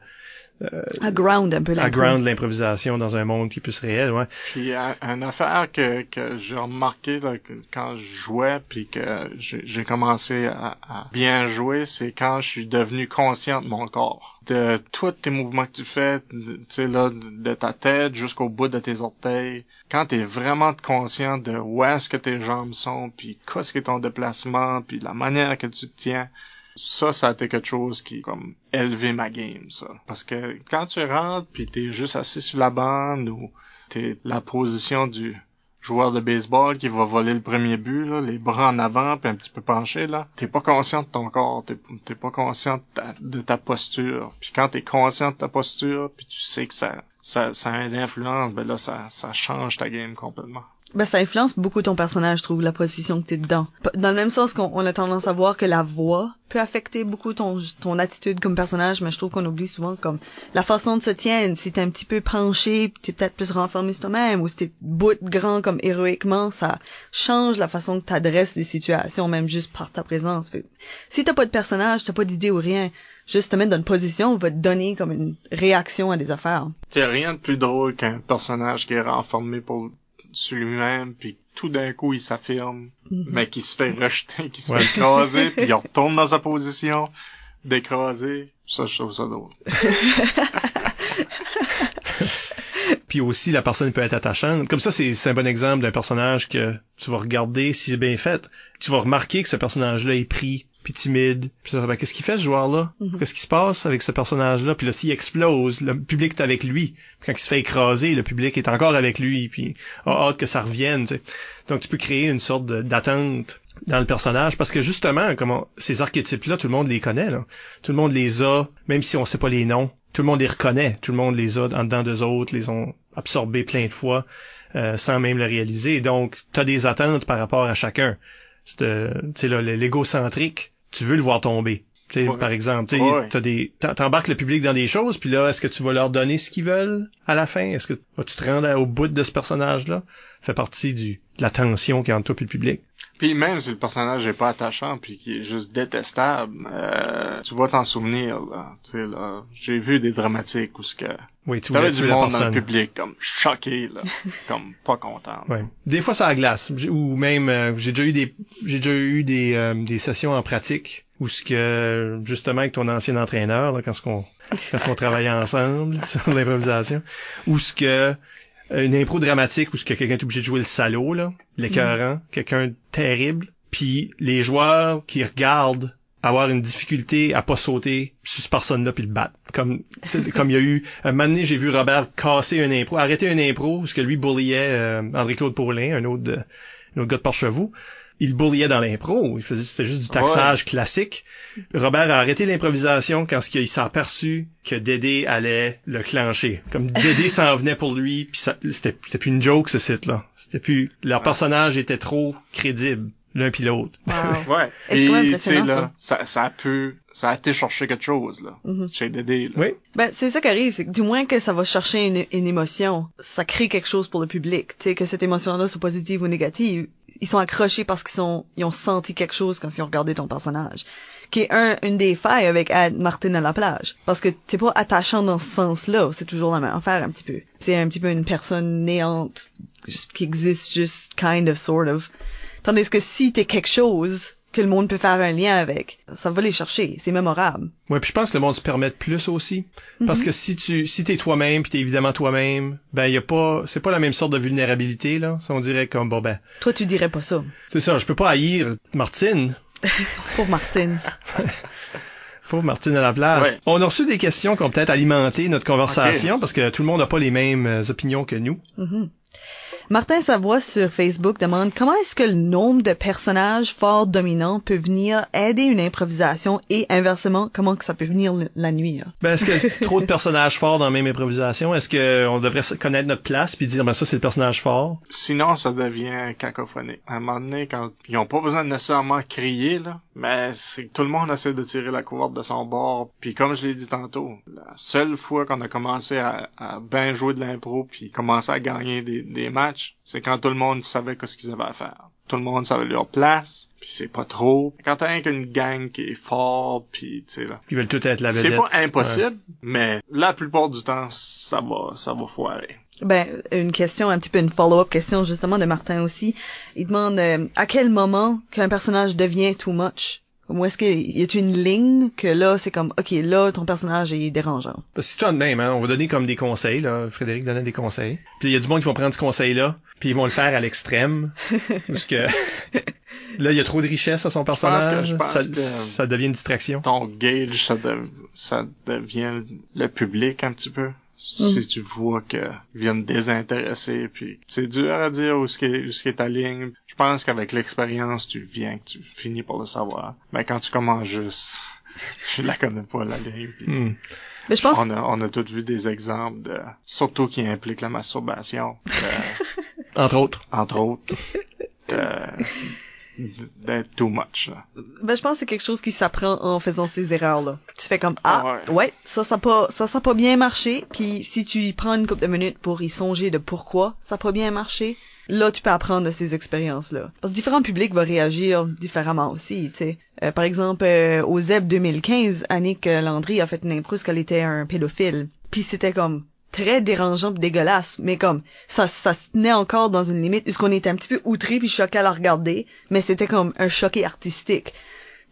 À ground un peu à ground l'improvisation dans un monde qui est plus réel, ouais. Puis un- une affaire que, que j'ai remarqué là, que quand je jouais puis que j'ai j'ai commencé à, à bien jouer, c'est quand je suis devenu conscient de mon corps, de tous tes mouvements que tu fais, de- tu sais là, de de ta tête jusqu'au bout de tes orteils. Quand t'es vraiment conscient de où est-ce que tes jambes sont, puis qu'est-ce que ton déplacement, puis la manière que tu te tiens. Ça, ça a été quelque chose qui, comme, élevé ma game, ça. Parce que quand tu rentres, puis t'es juste assis sur la bande, ou t'es la position du joueur de baseball qui va voler le premier but, là, les bras en avant, puis un petit peu penché, là, t'es pas conscient de ton corps, t'es, pas conscient de ta, de ta posture. Puis quand t'es conscient de ta posture, puis tu sais que ça, ça, ça a une influence, ben là, ça, ça change ta game complètement. Ben, ça influence beaucoup ton personnage, je trouve, la position que t'es dedans. Dans le même sens qu'on on a tendance à voir que la voix peut affecter beaucoup ton, attitude comme personnage, mais je trouve qu'on oublie souvent comme la façon de se tenir. Si t'es un petit peu penché, t'es peut-être plus renfermé sur toi-même, ou si t'es bout grand comme héroïquement, ça change la façon que t'adresses des situations, même juste par ta présence. Si t'as pas de personnage, t'as pas d'idée ou rien, juste te mettre dans une position va te donner comme une réaction à des affaires. T'sais, rien de plus drôle qu'un personnage qui est renfermé pour sur lui-même, puis tout d'un coup il s'affirme, mais qui se fait rejeter, qui se Ouais. fait écraser, puis il retourne dans sa position d'écraser. Ça, je trouve ça drôle. Puis aussi, la personne peut être attachante. Comme ça, c'est c'est un bon exemple d'un personnage que tu vas regarder si c'est bien fait. Tu vas remarquer que ce personnage-là est pris, puis timide. Puis Ben, qu'est-ce qu'il fait ce joueur-là? Mhm. Qu'est-ce qui se passe avec ce personnage-là? Puis là, s'il explose, le public est avec lui. Puis quand il se fait écraser, le public est encore avec lui, puis a hâte que ça revienne. tu sais. Donc tu peux créer une sorte d'attente dans le personnage parce que justement, comment ces archétypes-là, tout le monde les connaît. Là. Tout le monde les a, même si on sait pas les noms. Tout le monde les reconnaît. Tout le monde les a en dedans d'eux autres, les ont absorbés plein de fois euh, sans même le réaliser. Donc, tu as des attentes par rapport à chacun. C'est, euh, l'égocentrique, tu veux le voir tomber. Tu Ouais. Par exemple, tu Ouais. t'as des, t'embarques le public dans des choses, puis là, est-ce que tu vas leur donner ce qu'ils veulent à la fin? Est-ce que vas-tu te rendre au bout de ce personnage-là? fait partie du, de la tension qui est entre toi et le public. Puis même si le personnage est pas attachant, puis qui est juste détestable, euh, tu vas t'en souvenir, là. Tu sais, là, j'ai vu des dramatiques où ce que Oui, tu t'avais voulais du monde dans le public comme choqué, là, comme pas content. Ouais. Des fois, ça glace. Ou même, euh, j'ai déjà eu des, j'ai déjà eu des, euh, des sessions en pratique où ce que, justement, avec ton ancien entraîneur, là, quand ce qu'on, quand ce qu'on travaillait ensemble sur l'improvisation, où ce que, une impro dramatique où ce que quelqu'un est obligé de jouer le salaud, là, l'écœurant, quelqu'un de terrible, puis les joueurs qui regardent avoir une difficulté à pas sauter sur cette personne-là puis le battre. Comme, comme il y a eu, un moment donné, j'ai vu Robert casser un impro, arrêter un impro, parce que lui bulliait euh, André-Claude Paulin, un autre, de- un autre gars de Porchevaux. Il bulliait dans l'impro. Il faisait, c'était juste du taxage classique. Robert a arrêté l'improvisation quand il s'est aperçu que Dédé allait le clencher. Comme Dédé s'en venait pour lui, puis c'était, c'était plus une joke ce site-là. C'était plus, leur personnage était trop crédible, l'un puis l'autre. Wow. Ouais. Et tu là, ça? Ça, a pu, ça a été chercher quelque chose, là. Chez Dédé, là. Oui. Ben, c'est ça qui arrive, c'est que du moins que ça va chercher une, une émotion, ça crée quelque chose pour le public. Tu sais, que cette émotion-là soit positive ou négative, ils sont accrochés parce qu'ils sont, ils ont senti quelque chose quand ils ont regardé ton personnage. Qui est un, une des failles avec Ad Martin à la plage. Parce que t'es pas attachant dans ce sens-là, c'est toujours la même affaire un petit peu. C'est un petit peu une personne néante, juste- qui existe juste kind of, sort of. Tandis que si t'es quelque chose que le monde peut faire un lien avec, ça va les chercher, c'est mémorable. Ouais, puis je pense que le monde se permet de plus aussi. Parce que si tu si t'es toi-même puis t'es évidemment toi-même, ben y a pas c'est pas la même sorte de vulnérabilité là. Ça, on dirait comme bon ben Toi, tu dirais pas ça. c'est ça. Je peux pas haïr Martine. Pour Martine. Pauvre Martine à la plage. Ouais. On a reçu des questions qui ont peut-être alimenté notre conversation parce que tout le monde n'a pas les mêmes euh, opinions que nous. Mhm. Martin Savoie sur Facebook demande comment est-ce que le nombre de personnages forts dominants peut venir aider une improvisation et inversement, comment que ça peut venir la nuire. Ben est-ce a trop de personnages forts dans la même improvisation? Est-ce que on devrait connaître notre place puis dire ben ça c'est le personnage fort? Sinon, ça devient cacophonique. À un moment donné, quand ils ont pas besoin de nécessairement crier, là, mais c'est que tout le monde essaie de tirer la couverte de son bord. Puis comme je l'ai dit tantôt, la seule fois qu'on a commencé à, à bien jouer de l'impro puis commencer à gagner des, des matchs, c'est quand tout le monde savait ce qu'ils avaient à faire. Tout le monde savait leur place, puis c'est pas trop. Quand t'as qu'une gang qui est fort, puis tu sais là, Ils veulent tout être la c'est vedette. pas impossible, mais la plupart du temps, ça va, ça va foirer. Ben, une question, un petit peu une follow-up question justement de Martin aussi. Il demande euh, à quel moment qu'un personnage devient too much? Ou est-ce qu'il y a une ligne que là, c'est comme, ok, là, ton personnage est dérangeant? Que c'est tout de même, hein. On va donner comme des conseils, là. Frédéric donnait des conseils. Puis il y a du monde qui vont prendre ce conseil-là, puis ils vont le faire à l'extrême. parce que là, il y a trop de richesse à son personnage. je pense ça, que- ça devient une distraction. ton gauge, ça, dev- ça devient le public un petit peu. Si tu vois qu'ils viennent désintéresser, puis c'est dur à dire où ce qui est, où ce qui est ta ligne. Je pense qu'avec l'expérience, tu viens, que tu finis par le savoir. Mais quand tu commences juste, tu la connais pas la ligne. puis. Mais je pense, on a, on a tous vu des exemples de, surtout qui impliquent la masturbation, de- Entre autres. entre autres, de- d'être too much. Ben, je pense que c'est quelque chose qui s'apprend en faisant ces erreurs-là. Tu fais comme, ah, Ouais. ouais, ça, ça pas, ça, ça pas bien marché. Puis si tu y prends une couple de minutes pour y songer de pourquoi ça pas bien marché, là, tu peux apprendre de ces expériences-là. Parce que différents publics vont réagir différemment aussi, tu sais. Euh, par exemple, euh, au ZEB 2015, Annick Landry a fait une impro parce qu'elle était un pédophile. Puis c'était comme très dérangeant pis dégueulasse, mais comme ça ça se tenait encore dans une limite puisqu'on était un petit peu outré puis choqué à la regarder, mais c'était comme un choqué artistique.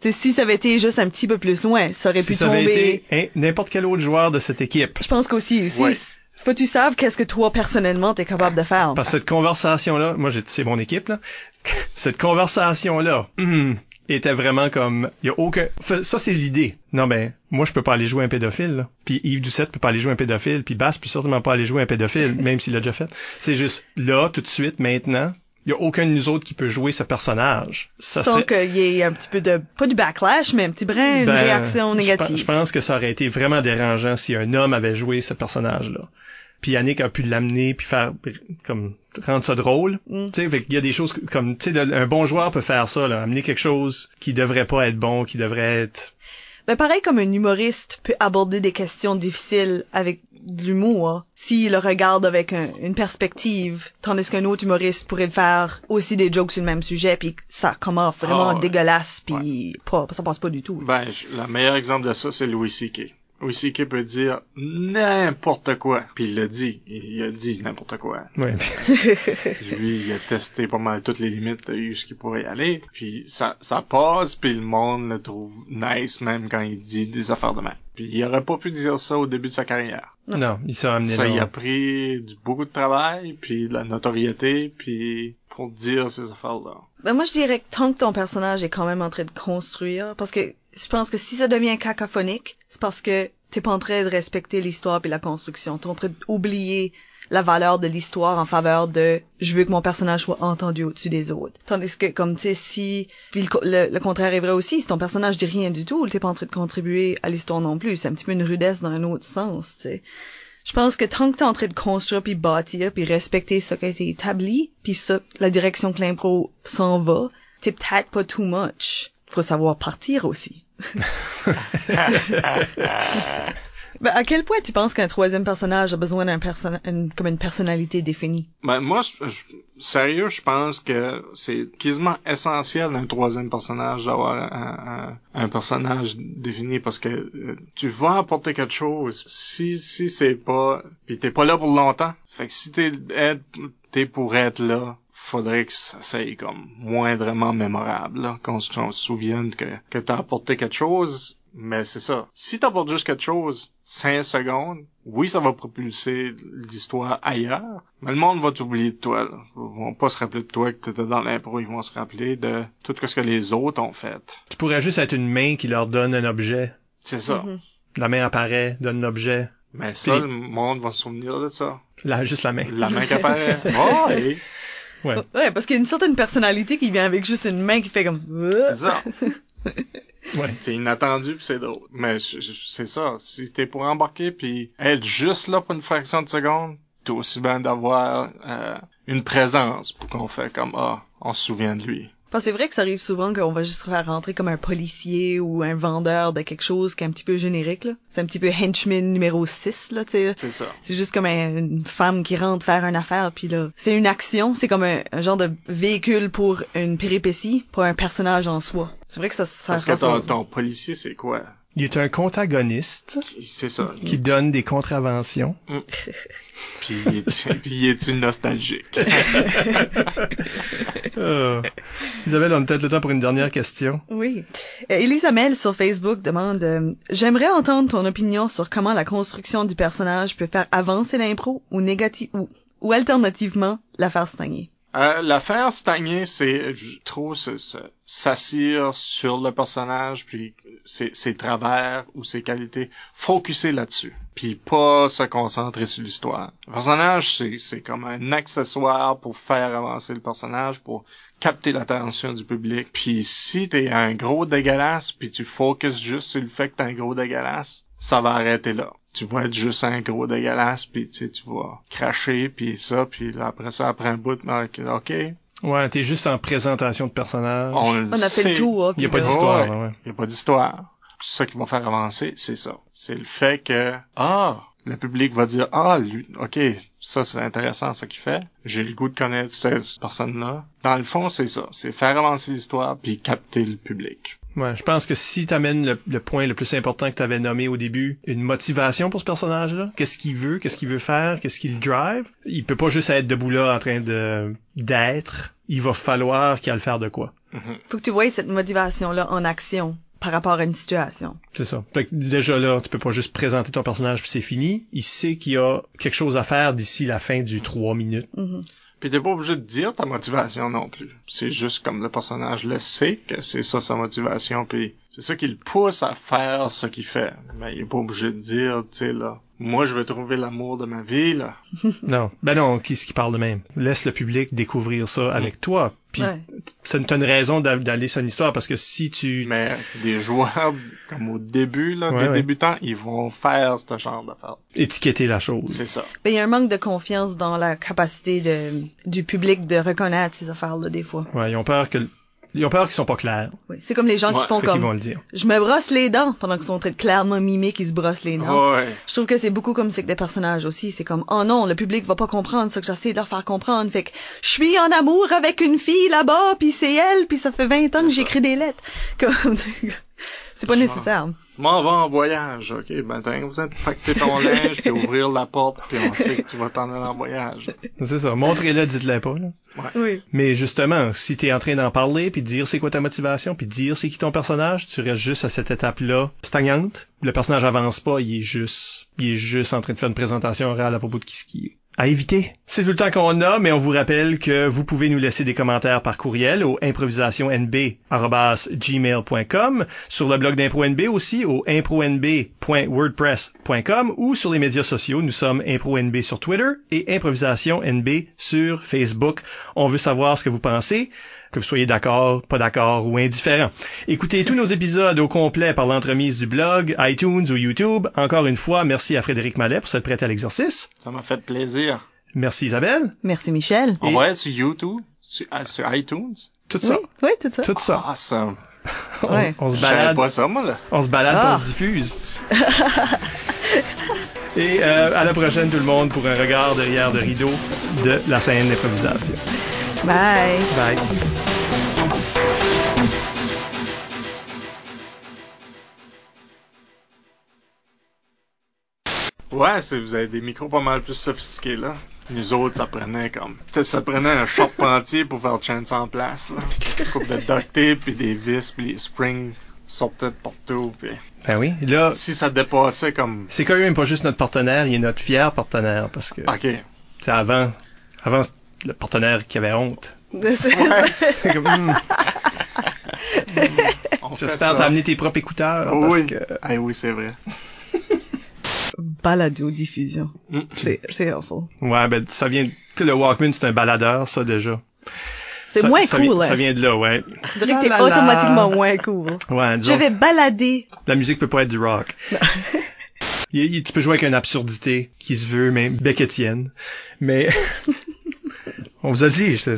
Tu sais, si ça avait été juste un petit peu plus loin, ça aurait Si pu ça avait tomber. été hein, n'importe quel autre joueur de cette équipe. Je pense qu'aussi aussi, Ouais. faut que tu saves qu'est-ce que toi personnellement t'es capable de faire. Parce que cette conversation-là, moi, j'ai- c'est mon équipe, là. Cette conversation-là, hum, était vraiment comme, y a aucun, ça c'est l'idée. Non, ben, moi, je peux pas aller jouer un pédophile, là. Puis Yves Doucette peut pas aller jouer un pédophile, puis Bass peut certainement pas aller jouer un pédophile, même s'il l'a déjà fait. C'est juste, là, tout de suite, maintenant, y a aucun de nous autres qui peut jouer ce personnage. Ça Sans serait, qu'il y ait un petit peu de, pas du backlash, mais un petit brin, une Ben, réaction je négative. Je, pense que ça aurait été vraiment dérangeant si un homme avait joué ce personnage-là. Puis Yannick a pu l'amener puis faire comme rendre ça drôle. Mm. Tu sais, qu'il y a des choses comme tu sais un bon joueur peut faire ça là, amener quelque chose qui devrait pas être bon, qui devrait être Ben pareil comme un humoriste peut aborder des questions difficiles avec de l'humour s'il le regarde avec un- une perspective, tandis qu'un autre humoriste pourrait faire aussi des jokes sur le même sujet puis ça commence vraiment ouais. dégueulasse puis pas ça passe pas du tout. Ben, je- le meilleur exemple de ça, c'est Louis C.K. Louis C.K. peut dire n'importe quoi. Puis il l'a dit. Il a dit n'importe quoi. ouais. Lui, il a testé pas mal toutes les limites de ce qu'il pourrait y aller. Puis ça, ça passe, puis le monde le trouve nice même quand il dit des affaires de mal. Puis il aurait pas pu dire ça au début de sa carrière. Non, il s'est amené Ça, là. il a pris du, beaucoup de travail, puis de la notoriété, puis pour dire ces affaires-là. Ben moi je dirais que tant que ton personnage est quand même en train de construire, parce que je pense que si ça devient cacophonique, c'est parce que t'es pas en train de respecter l'histoire puis la construction. T'es en train d'oublier la valeur de l'histoire en faveur de je veux que mon personnage soit entendu au-dessus des autres. Tandis que comme tu sais si puis le, le- le contraire est vrai aussi, si ton personnage dit rien du tout, t'es pas en train de contribuer à l'histoire non plus. C'est un petit peu une rudesse dans un autre sens, tu sais. Je pense que tant que t'es en train de construire puis bâtir puis respecter ce qui a été établi puis ça, la direction que l'impro s'en va, t'es peut-être pas too much. Faut savoir partir aussi. ben, à quel point tu penses qu'un troisième personnage a besoin d'un person une- comme une personnalité définie? Ben, moi, je- je- sérieux, je pense que c'est quasiment essentiel d'un troisième personnage d'avoir un, un- un personnage défini parce que euh, tu vas apporter quelque chose. Si si c'est pas, puis t'es pas là pour longtemps. Fait que si t'es t'es pour être là, faudrait que ça soit comme moindrement mémorable, qu'on se souvienne que que t'as apporté quelque chose. Mais c'est ça. Si t'apportes juste quelque chose, 5 secondes, oui, ça va propulser l'histoire ailleurs, mais le monde va t'oublier de toi. Là. Ils vont pas se rappeler de toi que t'étais dans l'impro, ils vont se rappeler de tout ce que les autres ont fait. Tu pourrais juste être une main qui leur donne un objet. C'est ça. Mhm. La main apparaît, donne l'objet. Mais ça, Puis- le monde va se souvenir de ça. La, juste la main. La main qui apparaît. Oh, et Ouais. Ouais, parce qu'il y a une certaine personnalité qui vient avec juste une main qui fait comme... c'est ça. C'est inattendu pis c'est drôle. Mais c'est ça. Si t'es pour embarquer puis être juste là pour une fraction de seconde, t'es aussi bien d'avoir euh, une présence pour qu'on fait comme ah, on se souvient de lui. C'est vrai que ça arrive souvent qu'on va juste faire rentrer comme un policier ou un vendeur de quelque chose qui est un petit peu générique, là. C'est un petit peu henchman numéro 6, là, tu sais. C'est ça. C'est juste comme un- une femme qui rentre faire une affaire, puis là, c'est une action, c'est comme un, un genre de véhicule pour une péripétie, pas un personnage en soi. C'est vrai que ça, ça Parce que ton, ton policier, c'est quoi? Il est un contagoniste C'est ça. qui donne des contraventions. Puis il est, puis il est nostalgique? Euh, Isabelle, on a peut-être le temps pour une dernière question. Oui. Euh, Elisa Mel sur Facebook demande euh, J'aimerais entendre ton opinion sur comment la construction du personnage peut faire avancer l'impro ou négatif ou, ou alternativement la faire stagner. Euh, L'affaire stagner, c'est, je trouve, s'assire sur le personnage, puis ses, ses travers ou ses qualités, focuser là-dessus, puis pas se concentrer sur l'histoire. Le personnage, c'est, c'est comme un accessoire pour faire avancer le personnage, pour capter l'attention du public. Puis si t'es un gros dégueulasse, puis tu focuses juste sur le fait que t'es un gros dégueulasse, ça va arrêter là. Tu vas être juste un gros dégueulasse, puis tu sais, tu vas cracher, puis ça, puis là, après ça, après un bout, ben, ok, ok, Ouais, t'es juste en présentation de personnage. on, le On a fait le tour. Il y a pas d'histoire, Ouais. là, ouais. Il y a pas d'histoire. C'est ça qui va faire avancer, c'est ça. C'est le fait que, ah, le public va dire, ah, lui, ok, ça c'est intéressant ce qu'il fait. J'ai le goût de connaître cette, cette personne-là. Dans le fond, c'est ça. C'est faire avancer l'histoire puis capter le public. Ouais, je pense que si t'amènes le, le point le plus important que t'avais nommé au début, une motivation pour ce personnage-là, qu'est-ce qu'il veut, qu'est-ce qu'il veut faire, qu'est-ce qu'il drive, il peut pas juste être debout là en train de d'être. Il va falloir qu'il a le faire de quoi. Faut que tu voyes cette motivation-là en action par rapport à une situation. C'est ça. Fait que déjà là, tu peux pas juste présenter ton personnage puis c'est fini. Il sait qu'il y a quelque chose à faire d'ici la fin du 3 minutes. Mhm. Puis t'es pas obligé de dire ta motivation non plus. C'est juste comme le personnage le sait que c'est ça sa motivation, puis c'est ça qui le pousse à faire ce qu'il fait. Mais il est pas obligé de dire, tu sais là, moi je vais trouver l'amour de ma vie là. Non. Ben non, qui ce qui parle de même? Laisse le public découvrir ça avec toi. Puis Ouais. ça t'as une raison d'a- d'aller sur une histoire parce que si tu Mais des joueurs comme au début là, Ouais, des ouais. débutants, ils vont faire ce genre d'affaires. étiqueter la chose. C'est ça. Ben, il y a un manque de confiance dans la capacité de, du public de reconnaître ces affaires-là, des fois. Ouais, ils ont peur que ils ont peur qu'ils sont pas clairs. Oui. C'est comme les gens Ouais, qui font comme, vont le dire. je me brosse les dents pendant qu'ils sont en train de clairement mimer qu'ils se brossent les dents. Ouais. Je trouve que c'est beaucoup comme ça que des personnages aussi. C'est comme, oh non, le public va pas comprendre ce que j'essaie de leur faire comprendre. Fait que, je suis en amour avec une fille là-bas, puis c'est elle, puis ça fait 20 ans que j'écris des lettres. Comme, c'est pas nécessaire. Je m'en vais en voyage. OK, ben t'as vous êtes pacter ton linge, puis ouvrir la porte, puis on sait que tu vas t'en aller en voyage. C'est ça. Montrez-le, dites-le pas. Là. Oui. Mais justement, si t'es en train d'en parler, puis de dire c'est quoi ta motivation, puis de dire c'est qui ton personnage, tu restes juste à cette étape-là stagnante. Le personnage avance pas, il est juste, il est juste en train de faire une présentation orale à propos de qui ce qui est. À éviter. C'est tout le temps qu'on a, mais on vous rappelle que vous pouvez nous laisser des commentaires par courriel au improvisationnb@gmail.com, sur le blog d'ImproNB aussi au impronb.wordpress.com ou sur les médias sociaux. Nous sommes ImproNB sur Twitter et Improvisation NB sur Facebook. On veut savoir ce que vous pensez que vous soyez d'accord, pas d'accord ou indifférent. Écoutez tous nos épisodes au complet par l'entremise du blog, iTunes ou YouTube. Encore une fois, merci à Frédéric Mallet pour cette prête à l'exercice. Ça m'a fait plaisir. Merci Isabelle. Merci Michel. On Et- va être sur YouTube, sur, ah, sur iTunes? Tout ça. Oui, oui, tout ça. Tout ça. Awesome. On, Ouais. on se Je savais balade, pas ça, moi, là. on se balade, Ah. on se diffuse. Et euh, à la prochaine tout le monde pour un regard derrière le rideau de la scène d'improvisation. Bye. Bye. Ouais, c'est, vous avez des micros pas mal plus sophistiqués, là. Nous autres, ça prenait comme... Ça prenait un charpentier pour faire le chaîne en place, là. Une couple de duct tape, puis des vis, puis les springs sortaient de partout, puis... Ben oui. Là, Si ça dépassait comme... c'est quand même pas juste notre partenaire, il est notre fier partenaire parce que OK. c'est avant, avant le partenaire qui avait honte. C'est comme, hmm, J'espère amené tes propres écouteurs parce Oui. que Ah oui, c'est vrai. Balado diffusion. Mm. C'est, c'est awful. ouais ben ça vient tu sais, le Walkman c'est un baladeur ça déjà. C'est moins ça cool, vient, hein. ça vient de là ouais. Je dirais que t'es automatiquement moins cool. Ouais, Je disons, vais balader. la musique peut pas être du rock. Il- il- tu peux jouer avec une absurdité qui se veut même Beckettienne. Mais on vous a dit je,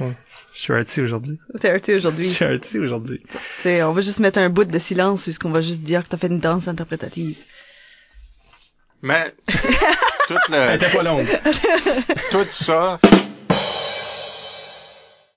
je suis arty aujourd'hui. T'es arty Je aujourd'hui. suis arty aujourd'hui. Tu sais, on va juste mettre un bout de silence puisqu'on va juste dire que t'as fait une danse interprétative. Mais... tout Elle le... était pas longue. Tout ça...